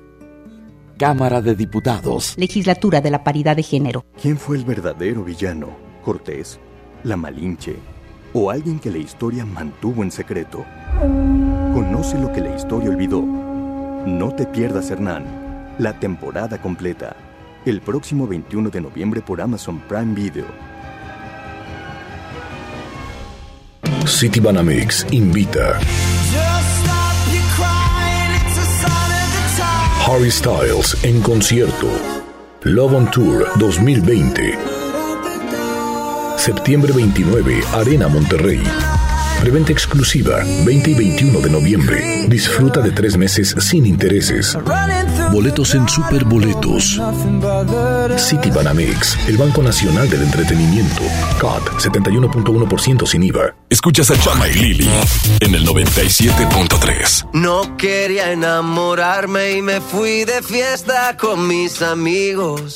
Cámara de Diputados. Legislatura de la Paridad de Género. ¿Quién fue el verdadero villano? ¿Cortés? ¿La Malinche? ¿O alguien que la historia mantuvo en secreto? Conoce lo que la historia olvidó. No te pierdas, Hernán. La temporada completa. El próximo 21 de noviembre por Amazon Prime Video. Citibanamex invita Harry Styles en concierto. Love on Tour 2020. Septiembre 29, Arena Monterrey. Preventa exclusiva 20 y 21 de noviembre. Disfruta de tres meses sin intereses. Boletos en Superboletos. Citibanamex, el Banco Nacional del Entretenimiento. CAT 71.1% sin IVA. Escuchas a Chama y Lili en el 97.3. No quería enamorarme y me fui de fiesta con mis amigos.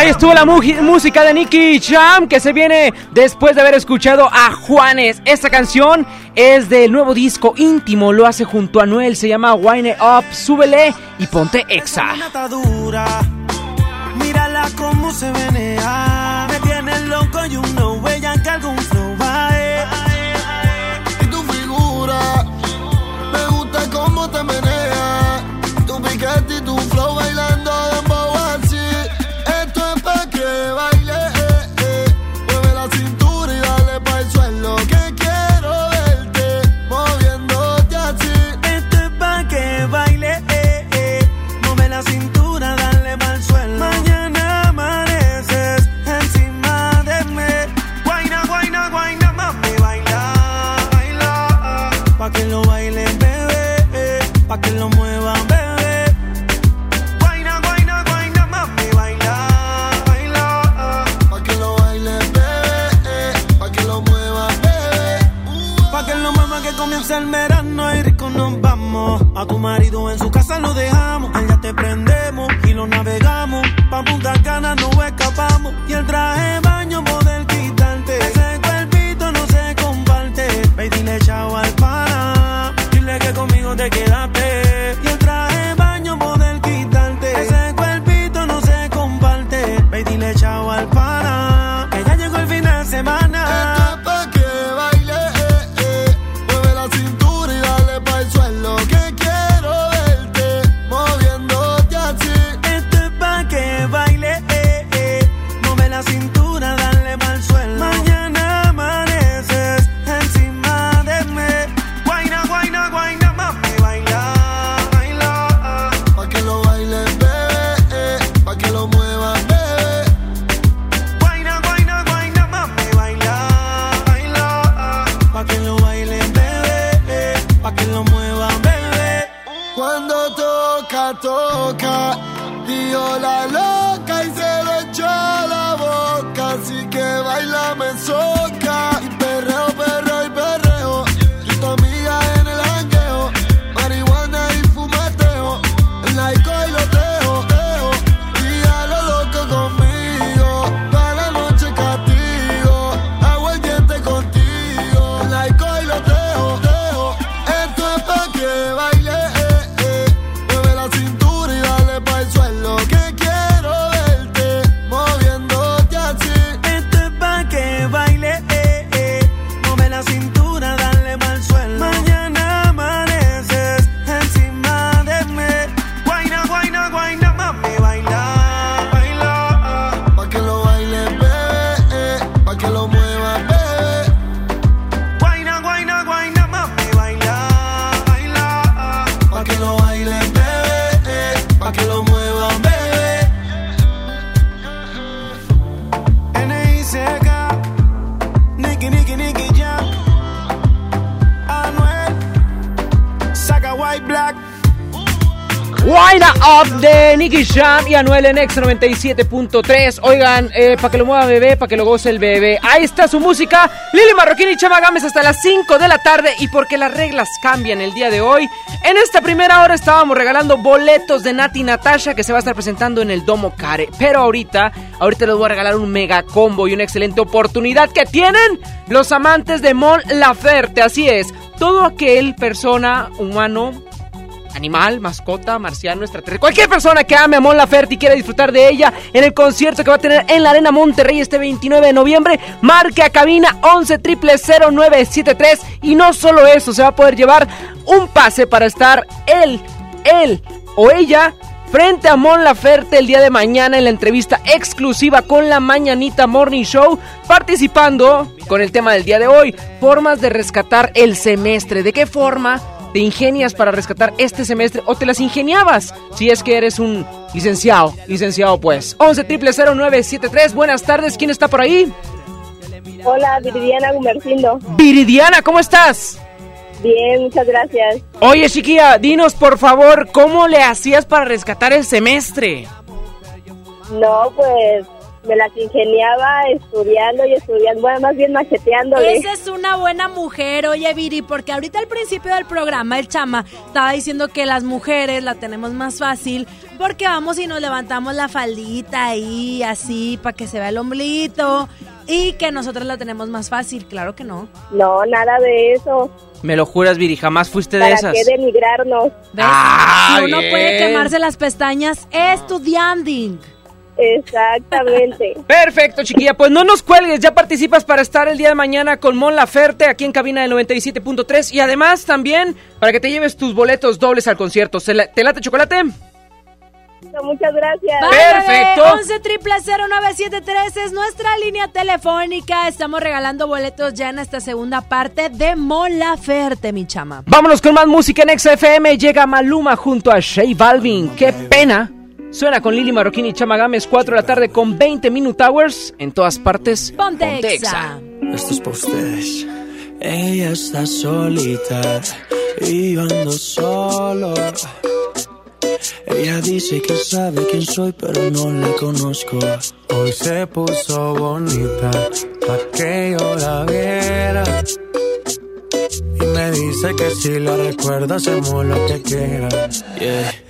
Ahí estuvo la música de Nicky Jam que se viene después de haber escuchado a Juanes. Esta canción es del nuevo disco íntimo, lo hace junto a Noel, se llama Wine Up, súbele y ponte exa. Mírala cómo se. Me tiene loco y huella que Jam y Anuel en X 97.3. Oigan, eh, para que lo mueva bebé, para que lo goce el bebé. Ahí está su música. Lili Marroquín y Chama Gámez hasta las 5 de la tarde. Y porque las reglas cambian el día de hoy, en esta primera hora estábamos regalando boletos de Nati Natasha que se va a estar presentando en el Domo Care. Pero ahorita, ahorita les voy a regalar un mega combo y una excelente oportunidad que tienen los amantes de Mon Laferte. Así es, todo aquel persona, humano, animal, mascota, marciano, extraterrestre, cualquier persona que ame a Mon Laferte y quiera disfrutar de ella en el concierto que va a tener en la Arena Monterrey este 29 de noviembre, marque a cabina 11 0973 y no solo eso, se va a poder llevar un pase para estar él, él o ella frente a Mon Laferte el día de mañana en la entrevista exclusiva con la Mañanita Morning Show, participando con el tema del día de hoy, formas de rescatar el semestre. ¿De qué forma te ingenias para rescatar este semestre o te las ingeniabas si es que eres un licenciado, licenciado pues. 11 0973, buenas tardes, ¿quién está por ahí? Hola, Viridiana Gumercindo. Viridiana, ¿cómo estás? Bien, muchas gracias. Oye, chiquilla, dinos por favor, ¿cómo le hacías para rescatar el semestre? No, pues me las ingeniaba estudiando y estudiando, bueno, más bien macheteándole. Esa es una buena mujer, oye Viri, porque ahorita al principio del programa el chama estaba diciendo que las mujeres la tenemos más fácil porque vamos y nos levantamos la faldita ahí, así, para que se vea el omblito y que nosotros la tenemos más fácil, claro que no. No, nada de eso. Me lo juras, Viri, jamás fuiste de ¿Para esas. qué denigrarnos? ¿Ves? Ah, si uno bien. puede quemarse las pestañas estudiando. Exactamente. [laughs] Perfecto, chiquilla. Pues no nos cuelgues, ya participas para estar el día de mañana con Mon Laferte aquí en cabina del 97.3 y además también para que te lleves tus boletos dobles al concierto. ¿Se la- ¿Te late chocolate? Muchas gracias. Perfecto. 11 triple 0973 es nuestra línea telefónica. Estamos regalando boletos ya en esta segunda parte de Mola Ferte, mi chama. Vámonos con más música en XFM. Llega Maluma junto a Shea Balvin. ¡Qué pena! Suena con Lili Marroquín y Chama Gámez, 4 de la tarde con 20 Minute Hours. En todas partes, Ponte Exa. Esto es para ustedes. Ella está solita y yo ando solo. Ella dice que sabe quién soy, pero no la conozco. Hoy se puso bonita pa' que yo la viera. Y me dice que si la recuerdas hacemos lo que quieras. Yeah.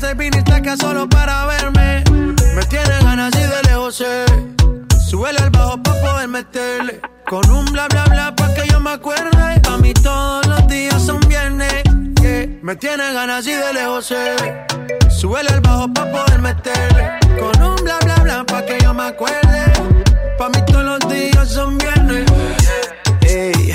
Entonces viniste acá solo para verme. Me tiene ganas y de lejos sé. Súbele al bajo pa' poder meterle. Con un bla bla bla pa' que yo me acuerde. A mí todos los días son viernes. yeah. Me tiene ganas y de lejos sé. Súbele al bajo pa' poder meterle. Con un bla bla bla pa' que yo me acuerde. Pa' mí todos los días son viernes. Ey,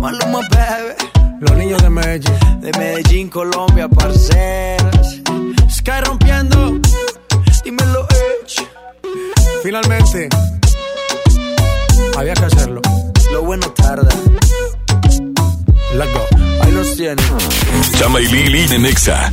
Maluma. Los niños de Medellín. De Medellín, Colombia, parceras. Sky rompiendo. Dímelo, Edge. Finalmente. Había que hacerlo. Lo bueno tarda. Let's go. Ahí los tienes. Chama y Lili en Nexa.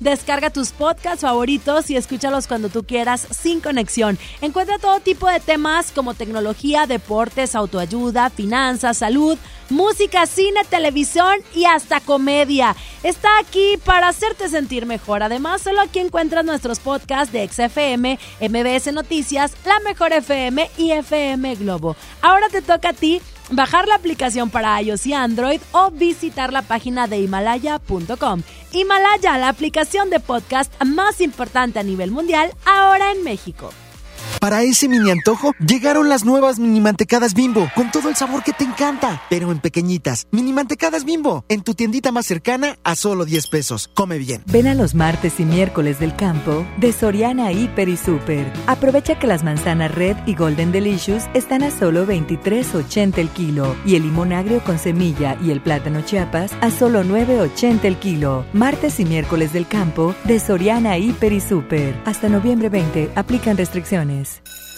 descarga tus podcasts favoritos y escúchalos cuando tú quieras sin conexión. Encuentra todo tipo de temas como tecnología, deportes, autoayuda, finanzas, salud, música, cine, televisión y hasta comedia. Está aquí para hacerte sentir mejor. Además, solo aquí encuentras nuestros podcasts de XFM, MBS Noticias, La Mejor FM y FM Globo. Ahora te toca a ti bajar la aplicación para iOS y Android o visitar la página de himalaya.com. Himalaya, la aplicación de podcast más importante a nivel mundial, ahora en México. Para ese mini antojo, llegaron las nuevas mini mantecadas bimbo, con todo el sabor que te encanta, pero en pequeñitas. Mini mantecadas bimbo, en tu tiendita más cercana a solo 10 pesos. Come bien. Ven a los martes y miércoles del campo de Soriana Hiper y Super. Aprovecha que las manzanas Red y Golden Delicious están a solo 23.80 el kilo y el limón agrio con semilla y el plátano Chiapas a solo 9.80 el kilo. Martes y miércoles del campo de Soriana Hiper y Super. Hasta noviembre 20 aplican restricciones. Gómez.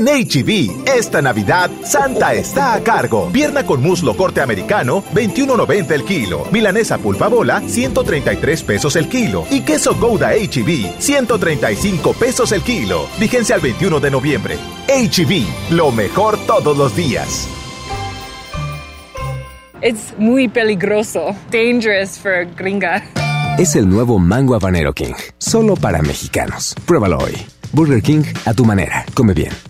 En HB, esta Navidad, Santa está a cargo. Pierna con muslo corte americano, 21.90 el kilo. Milanesa pulpa bola, 133 pesos el kilo. Y queso Gouda HB, 135 pesos el kilo. Vigencia al 21 de noviembre. HB, lo mejor todos los días. Es muy peligroso. Dangerous for gringa. Es el nuevo Mango Habanero King, solo para mexicanos. Pruébalo hoy. Burger King a tu manera. Come bien.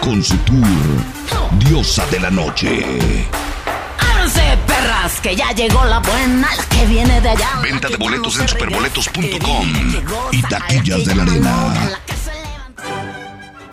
con su tour Diosa de la Noche. ¡Ábranse, perras! Que ya llegó la buena, la que viene de allá. Venta de boletos en superboletos.com y taquillas de la arena.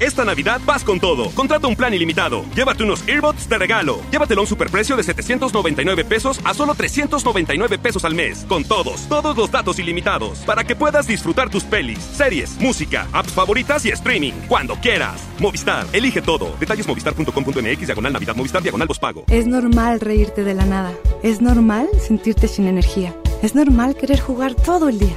Esta Navidad vas con todo. Contrata un plan ilimitado. Llévate unos earbuds de regalo. Llévatelo a un superprecio de 799 pesos a solo 399 pesos al mes. Con todos, todos los datos ilimitados. Para que puedas disfrutar tus pelis, series, música, apps favoritas y streaming. Cuando quieras. Movistar, elige todo. Detalles movistar.com.mx, diagonal Navidad, Movistar, diagonal pago. Es normal reírte de la nada. Es normal sentirte sin energía. Es normal querer jugar todo el día.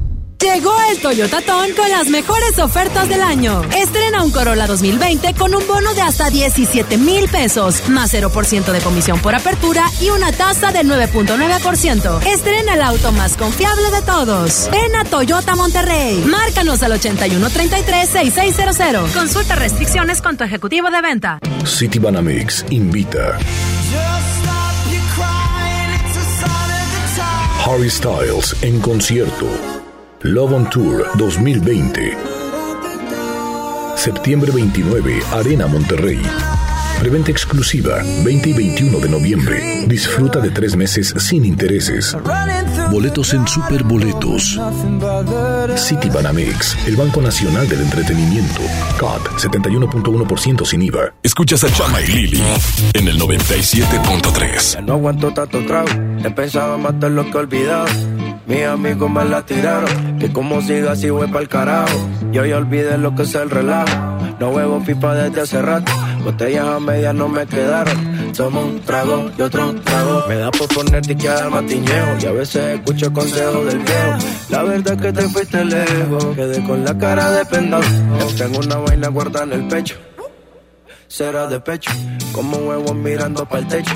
Llegó el Toyota Ton con las mejores ofertas del año. Estrena un Corolla 2020 con un bono de hasta 17 mil pesos, más 0% de comisión por apertura y una tasa del 9.9%. Estrena el auto más confiable de todos. Ven a Toyota Monterrey. Márcanos al 8133-6600. Consulta restricciones con tu ejecutivo de venta. City Banamix invita Harry Styles en concierto. Love on Tour 2020. Septiembre 29, Arena Monterrey. Preventa exclusiva 20 y 21 de noviembre. Disfruta de tres meses sin intereses. Boletos en Superboletos. City Banamex, el Banco Nacional del Entretenimiento. CAT 71.1% sin IVA. Escuchas a Chama y Lili en el 97.3. No aguanto tanto trago, he pensado en matar lo que he olvidado. Mis amigos me la tiraron, que como siga así voy pa'l carajo. Yo ya olvidé lo que es el relajo, no huevo pipa desde hace rato. Botellas a medias no me quedaron, tomo un trago y otro trago. Me da por ponerte y quedar matiñeo, y a veces escucho consejos del viejo. La verdad es que te fuiste lejos, quedé con la cara de pendado. Tengo una vaina guardada en el pecho, será de pecho, como huevos mirando para el techo.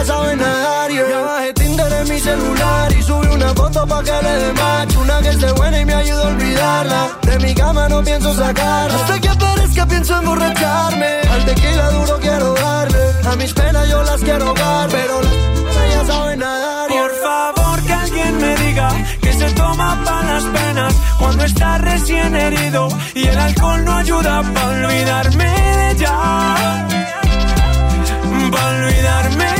ya saben nadar yeah. Ya bajé Tinder en mi celular y subí una foto pa' que le dé macho Una que esté buena y me ayuda a olvidarla. De mi cama no pienso sacarla. Hasta que aparezca pienso emborracharme. Al tequila duro quiero darle. A mis penas yo las quiero dar Pero las ya saben nadar. Por favor que alguien me diga Que se toma pa' las penas Cuando está recién herido Y el alcohol no ayuda pa' olvidarme de ella. Pa' olvidarme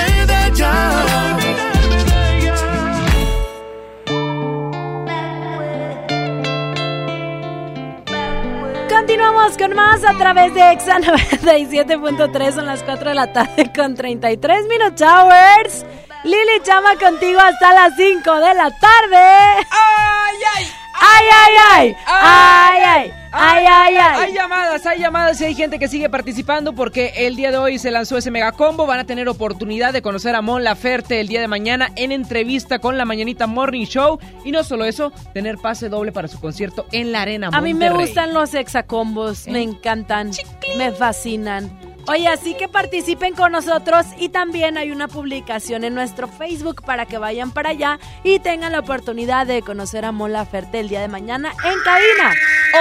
Continuamos con más a través de Exa [laughs] 97.3 son las 4 de la tarde con 33 minutos hours. Lili llama contigo hasta las 5 de la tarde. ¡Ay, ay! ¡Ay, ay, ay! ¡Ay, ay! ¡Ay, ay, ay! Hay llamadas, hay llamadas y hay gente que sigue participando porque el día de hoy se lanzó ese megacombo. Van a tener oportunidad de conocer a Mon Laferte el día de mañana en entrevista con la Mañanita Morning Show. Y no solo eso, tener pase doble para su concierto en la Arena A mí me gustan los exacombos, me encantan, me fascinan. Oye, así que participen con nosotros y también hay una publicación en nuestro Facebook para que vayan para allá y tengan la oportunidad de conocer a Mon Laferte el día de mañana en cabina.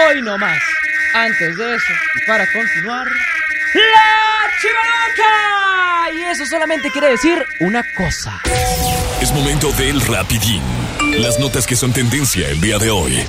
Hoy no más. Antes de eso, y para continuar, ¡La Chivaloca! Y eso solamente quiere decir una cosa. Es momento del rapidín. Las notas que son tendencia el día de hoy.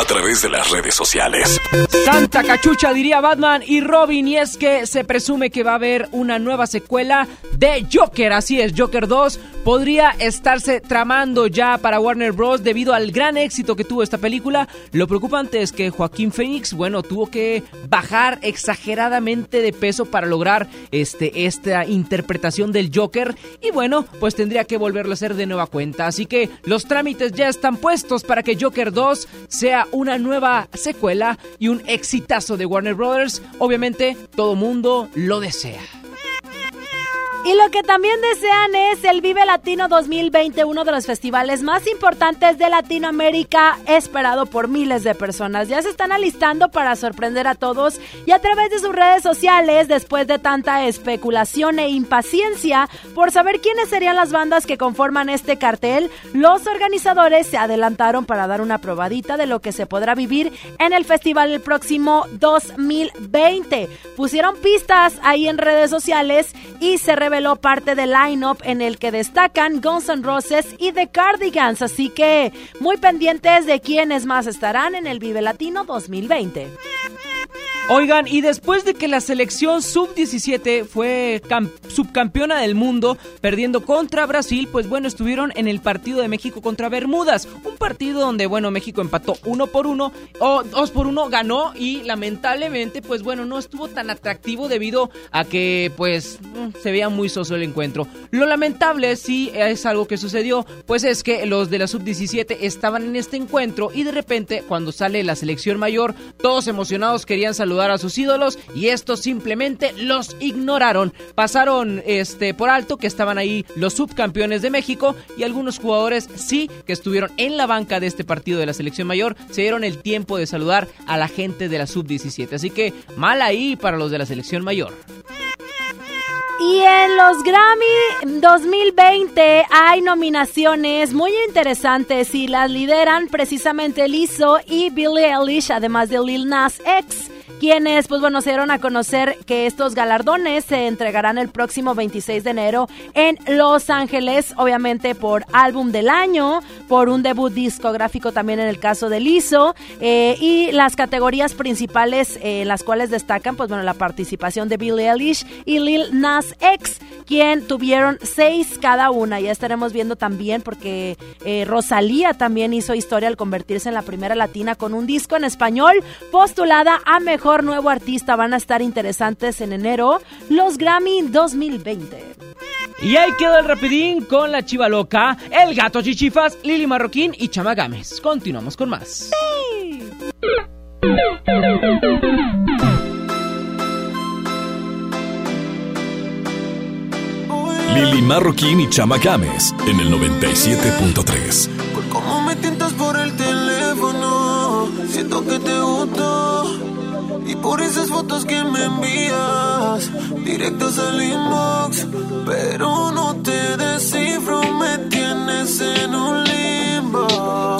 A través de las redes sociales. Santa cachucha diría Batman y Robin y es que se presume que va a haber una nueva secuela de Joker, así es, Joker 2 podría estarse tramando ya para Warner Bros. debido al gran éxito que tuvo esta película. Lo preocupante es que Joaquín Phoenix, bueno, tuvo que bajar exageradamente de peso para lograr este, esta interpretación del Joker y bueno, pues tendría que volverlo a hacer de nueva cuenta. Así que los trámites ya están puestos para que Joker 2 sea una nueva secuela y un exitazo de Warner Brothers. Obviamente, todo mundo lo desea. Y lo que también desean es el Vive Latino 2020, uno de los festivales más importantes de Latinoamérica, esperado por miles de personas. Ya se están alistando para sorprender a todos y a través de sus redes sociales, después de tanta especulación e impaciencia por saber quiénes serían las bandas que conforman este cartel, los organizadores se adelantaron para dar una probadita de lo que se podrá vivir en el festival el próximo 2020. Pusieron pistas ahí en redes sociales y se parte del line-up en el que destacan Guns N' Roses y The Cardigans, así que muy pendientes de quiénes más estarán en el Vive Latino 2020. Oigan, y después de que la selección sub-17 fue subcampeona del mundo, perdiendo contra Brasil, pues bueno, estuvieron en el partido de México contra Bermudas. Un partido donde, bueno, México empató uno por uno, o dos por uno, ganó y lamentablemente, pues bueno, no estuvo tan atractivo debido a que, pues, mm, se veía muy soso el encuentro. Lo lamentable, sí, es algo que sucedió, pues es que los de la sub-17 estaban en este encuentro y de repente, cuando sale la selección mayor, todos emocionados querían saludar a sus ídolos y estos simplemente los ignoraron. Pasaron este por alto que estaban ahí los subcampeones de México y algunos jugadores sí que estuvieron en la banca de este partido de la selección mayor se dieron el tiempo de saludar a la gente de la sub-17. Así que mal ahí para los de la selección mayor. Y en los Grammy 2020 hay nominaciones muy interesantes y las lideran precisamente Lizzo y Billie Eilish, además de Lil Nas X quienes, pues bueno, se dieron a conocer que estos galardones se entregarán el próximo 26 de enero en Los Ángeles, obviamente por álbum del año, por un debut discográfico también en el caso de Lizzo, eh, y las categorías principales en las cuales destacan, pues bueno, la participación de Billie Eilish y Lil Nas X, quien tuvieron seis cada una. Ya estaremos viendo también porque eh, Rosalía también hizo historia al convertirse en la primera latina con un disco en español postulada a mejor nuevo artista van a estar interesantes en enero, los Grammy 2020. Y ahí quedó el rapidín con la chiva loca, el gato chichifas, Lili Marroquín y Chama Gámez. Continuamos con más. Lili Marroquín y Chama Games en el 97.3. ¿Cómo me tientas por el teléfono? Siento que te gustó. Y por esas fotos que me envías, directas al inbox. Pero no te descifro, me tienes en un limbo.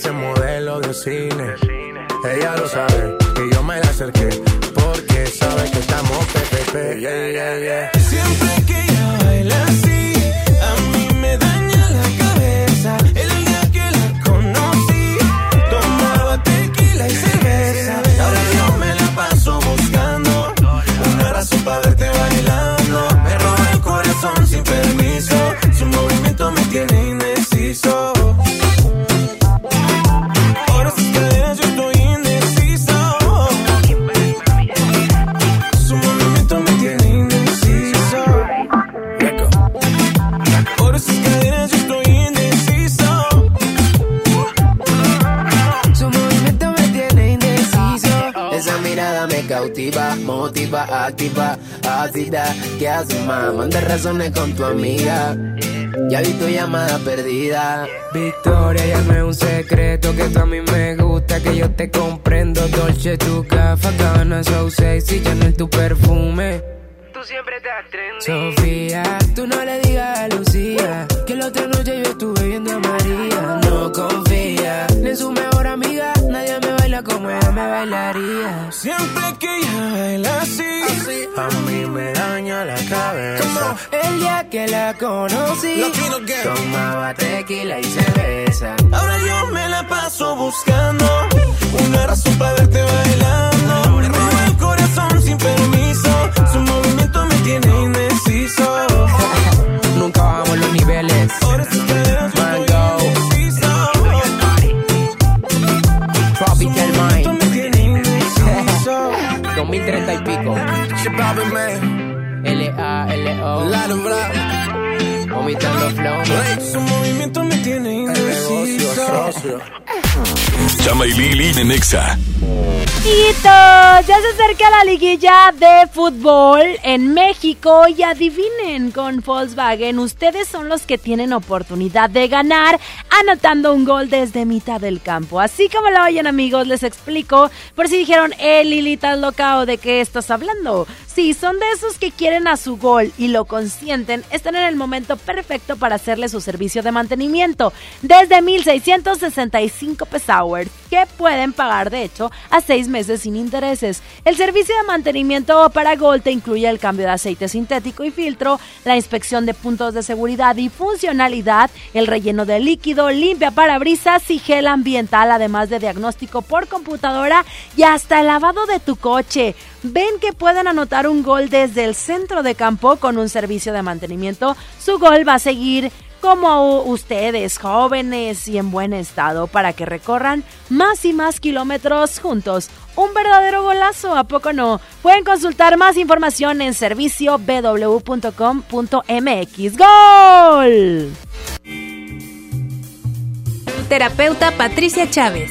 Parece modelo de cine. Ella lo sabe Victoria, Nexa. Amiguitos, ya se acerca la liguilla de fútbol en México y adivinen con Volkswagen, ustedes son los que tienen oportunidad de ganar anotando un gol desde mitad del campo. Así como lo oyen amigos, les explico por si dijeron, eh Lili, ¿estás loca o de qué estás hablando? Sí, son de esos que quieren a su gol y lo consienten, están en el momento perfecto para hacerle su servicio de mantenimiento desde 1665 pesos que pueden pagar de hecho a seis meses sin intereses. El servicio de mantenimiento para Gol te incluye el cambio de aceite sintético y filtro, la inspección de puntos de seguridad y funcionalidad, el relleno de líquido, limpia parabrisas y gel ambiental, además de diagnóstico por computadora y hasta el lavado de tu coche. Ven que pueden anotar un gol desde el centro de campo con un servicio de mantenimiento. Su gol va a seguir como ustedes, jóvenes y en buen estado, para que recorran más y más kilómetros juntos. Un verdadero golazo, ¿a poco no? Pueden consultar más información en servicio www.com.mx. ¡Gol! Terapeuta Patricia Chávez.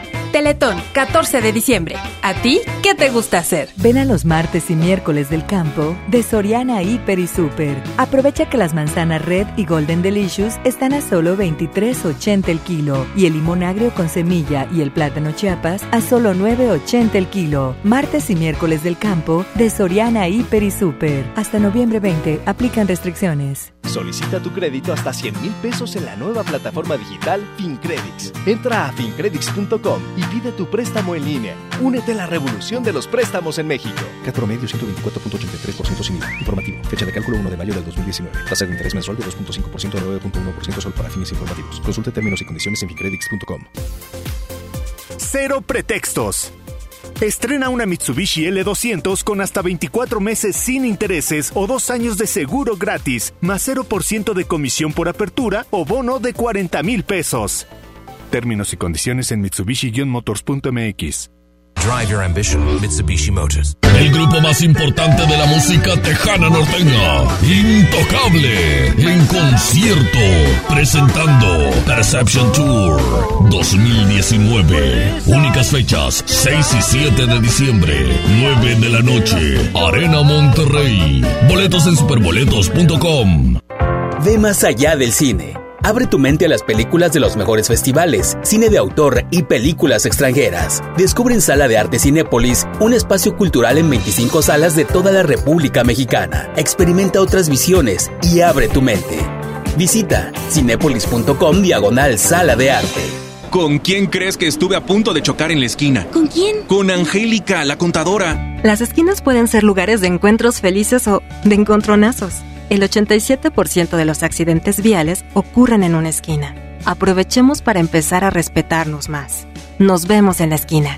Teletón, 14 de diciembre. ¿A ti qué te gusta hacer? Ven a los martes y miércoles del campo de Soriana Hiper y Super. Aprovecha que las manzanas Red y Golden Delicious están a solo 23.80 el kilo y el limón agrio con semilla y el plátano Chiapas a solo 9.80 el kilo. Martes y miércoles del campo de Soriana Hiper y Super. Hasta noviembre 20 aplican restricciones. Solicita tu crédito hasta 100 mil pesos en la nueva plataforma digital FinCredits. Entra a fincredits.com y pide tu préstamo en línea. Únete a la revolución de los préstamos en México. CAT promedio 124.83% sin IVA. Informativo. Fecha de cálculo 1 de mayo del 2019. Tasa de interés mensual de 2.5% a 9.1% solo para fines informativos. Consulte términos y condiciones en fincredits.com. Cero pretextos. Estrena una Mitsubishi L200 con hasta 24 meses sin intereses o dos años de seguro gratis, más 0% de comisión por apertura o bono de 40 mil pesos. Términos y condiciones en Mitsubishi-motors.mx. Drive your ambition, Mitsubishi Motors. El grupo más importante de la música tejana norteña, Intocable, en concierto, presentando Perception Tour 2019. Únicas fechas, 6 y 7 de diciembre, 9 de la noche, Arena Monterrey. Boletos en superboletos.com. Ve más allá del cine. Abre tu mente a las películas de los mejores festivales, cine de autor y películas extranjeras. Descubre en Sala de Arte Cinépolis un espacio cultural en 25 salas de toda la República Mexicana. Experimenta otras visiones y abre tu mente. Visita cinépolis.com diagonal Sala de Arte. ¿Con quién crees que estuve a punto de chocar en la esquina? ¿Con quién? Con Angélica, la contadora. Las esquinas pueden ser lugares de encuentros felices o de encontronazos. El 87% de los accidentes viales ocurren en una esquina. Aprovechemos para empezar a respetarnos más. Nos vemos en la esquina.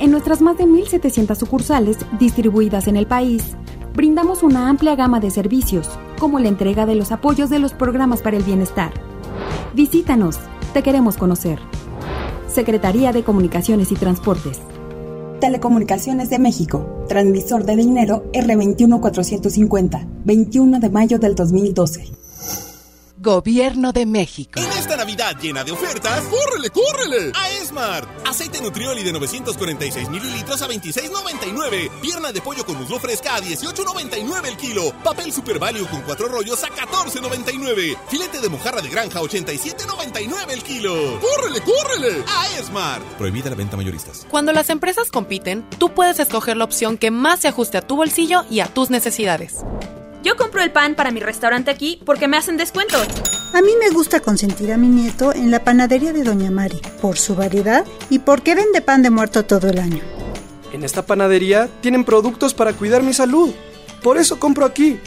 En nuestras más de 1.700 sucursales distribuidas en el país, brindamos una amplia gama de servicios, como la entrega de los apoyos de los programas para el bienestar. Visítanos, te queremos conocer. Secretaría de Comunicaciones y Transportes. Telecomunicaciones de México, transmisor de dinero R21450, 21 de mayo del 2012. Gobierno de México. En esta Navidad llena de ofertas, ¡córrele, córrele! A Esmart. Aceite Nutrioli de 946 mililitros a 26.99. Pierna de pollo con muslo fresca a 18.99 el kilo. Papel Super Value con cuatro rollos a 14.99. Filete de mojarra de granja a 87.99 el kilo. ¡Córrele, córrele! A Esmart. Prohibida la venta mayoristas. Cuando las empresas compiten, tú puedes escoger la opción que más se ajuste a tu bolsillo y a tus necesidades. Yo compro el pan para mi restaurante aquí porque me hacen descuento. A mí me gusta consentir a mi nieto en la panadería de Doña Mari, por su variedad y porque vende pan de muerto todo el año. En esta panadería tienen productos para cuidar mi salud. Por eso compro aquí.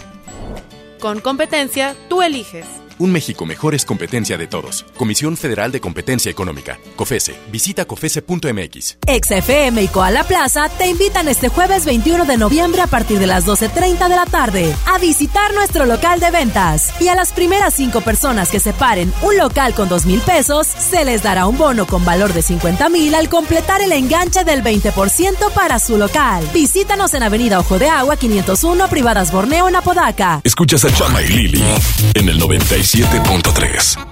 Con competencia, tú eliges. Un México mejor es competencia de todos. Comisión Federal de Competencia Económica. COFESE. Visita COFESE.mx. XFM y Koala Plaza te invitan este jueves 21 de noviembre a partir de las 12.30 de la tarde a visitar nuestro local de ventas. Y a las primeras cinco personas que separen un local con 2 mil pesos, se les dará un bono con valor de 50 mil al completar el enganche del 20% para su local. Visítanos en Avenida Ojo de Agua 501, Privadas Borneo, en Apodaca. Escuchas a Chama y Lili en el 97.3.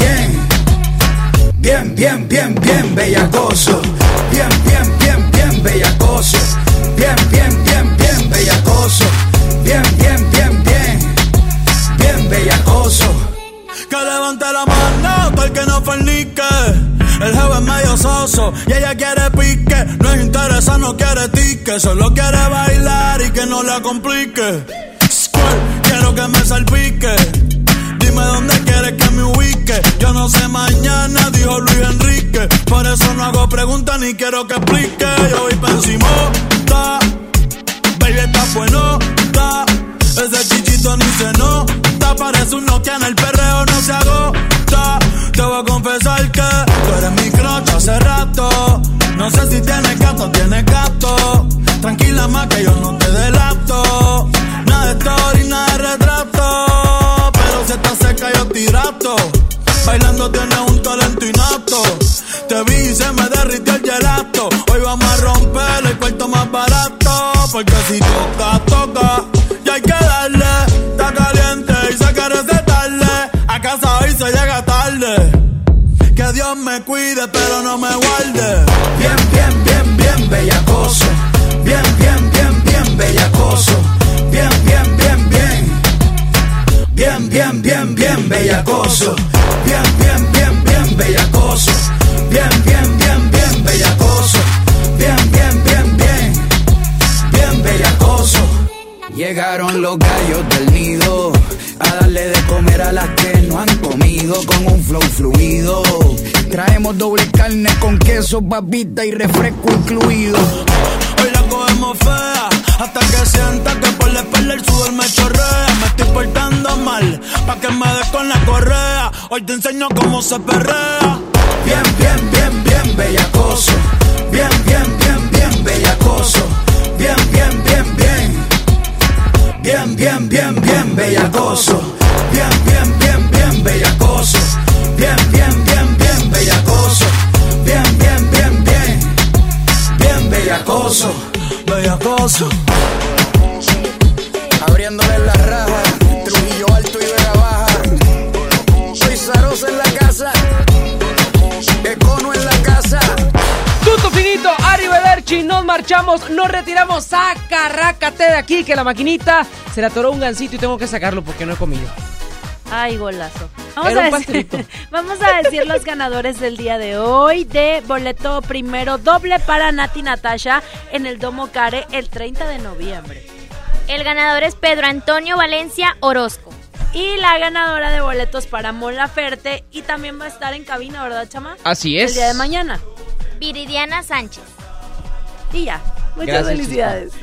Bien, bien, bien, bien bellacoso. Bien, bien, bien, bien bellacoso. Bien, bien, bien, bien bellacoso. Bien, bien, bien, bien. Bien bellacoso. Que levante la mano todo el que no fornique. El jefe es medio soso y ella quiere pique. No es interesa, no quiere tique. Solo quiere bailar y que no la complique. Squirt, quiero que me salpique. Dime dónde quieres que me ubique. Yo no sé mañana, dijo Luis Enrique. Por eso no hago preguntas ni quiero que explique. Yo voy pa' encima, ta. Baby, está bueno, ta. Ese chichito ni se nota. Parece un Nokia en el perreo, no se agota. Te voy a confesar que tú eres mi crocha hace rato. No sé si tienes gato o tienes gato. Tranquila más que yo no te delato. Se me derritió el gelato. Hoy vamos a romper el cuarto más barato. Porque si toca, toca. Y hay que darle. Está caliente y se quiere recetarle. A casa hoy se llega tarde. Que Dios me cuide, pero no me guarde. Bien, bien, bien, bien bellacoso. Doble carne con queso, papita y refresco incluido. Hoy la cogemos fea hasta que sienta que por la espalda el sudor me chorrea. Me estoy portando mal pa' que me des con la correa. Hoy te enseño cómo se perrea. Bien, bien, bien, bien bellacoso. Bien, bien, bien, bien bellacoso. Bien, bien, bien, bien. Bien, bien, bien, bien bellacoso. Bellacoso. Abriéndole la raja. Trujillo alto y Vega baja. Soy Zarosa en la casa. Econo en la casa. Tuto finito, Arrivederci, nos marchamos, nos retiramos, saca, rácate de aquí, que la maquinita se le atoró un gancito y tengo que sacarlo porque no he comido. Ay, golazo. Vamos Era a, un decir, pastelito. [laughs] vamos a decir los ganadores del día de hoy de boleto primero doble para Nati Natasha en el Domo Care el 30 de noviembre. El ganador es Pedro Antonio Valencia Orozco. Y la ganadora de boletos para Mola Ferte y también va a estar en cabina, ¿verdad, chama? Así es. El día de mañana. Viridiana Sánchez. Y ya. Muchas Gracias, felicidades.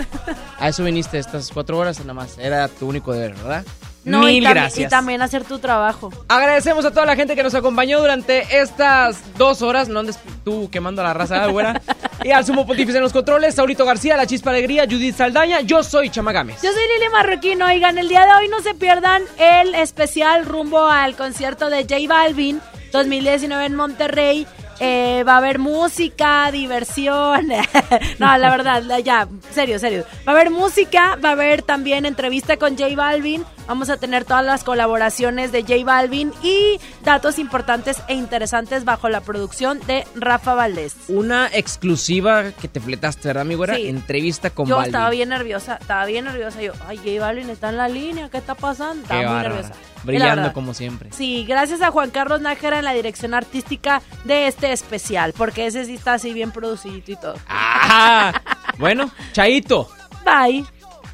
A eso viniste estas cuatro horas nada más. Era tu único deber, ¿verdad? No, Mil y, gracias. y también hacer tu trabajo. Agradecemos a toda la gente que nos acompañó durante estas dos horas. No andes tú quemando a la raza, ¿eh, güera. [laughs] y al sumo pontífice en los controles, Saurito García, La Chispa Alegría, Judith Saldaña. Yo soy Chama Gámez. Yo soy Lili Marroquín. Oigan, el día de hoy no se pierdan el especial rumbo al concierto de J Balvin 2019 en Monterrey. Eh, va a haber música, diversión. [laughs] no, la verdad, ya, serio, serio. Va a haber música, va a haber también entrevista con J Balvin. Vamos a tener todas las colaboraciones de J Balvin y datos importantes e interesantes bajo la producción de Rafa Valdés. Una exclusiva que te fletaste, ¿verdad, mi güera? Sí. Entrevista con Yo Balvin. estaba bien nerviosa, estaba bien nerviosa. Yo, ay, J Balvin está en la línea, ¿qué está pasando? Qué Estaba muy nerviosa brillando como siempre. Sí, gracias a Juan Carlos Nájera en la dirección artística de este especial, porque ese sí está así bien producidito y todo. Ah, bueno, chaito. Bye.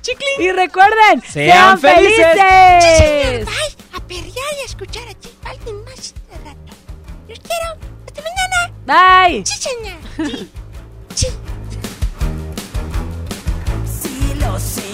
Chiclin. Y recuerden, sean, sean felices. felices. Bye. A perrear y a escuchar a Chip alguien más de rato. Los quiero. Hasta mañana. Bye. Sí, señor. Sí. sí. sí lo sé.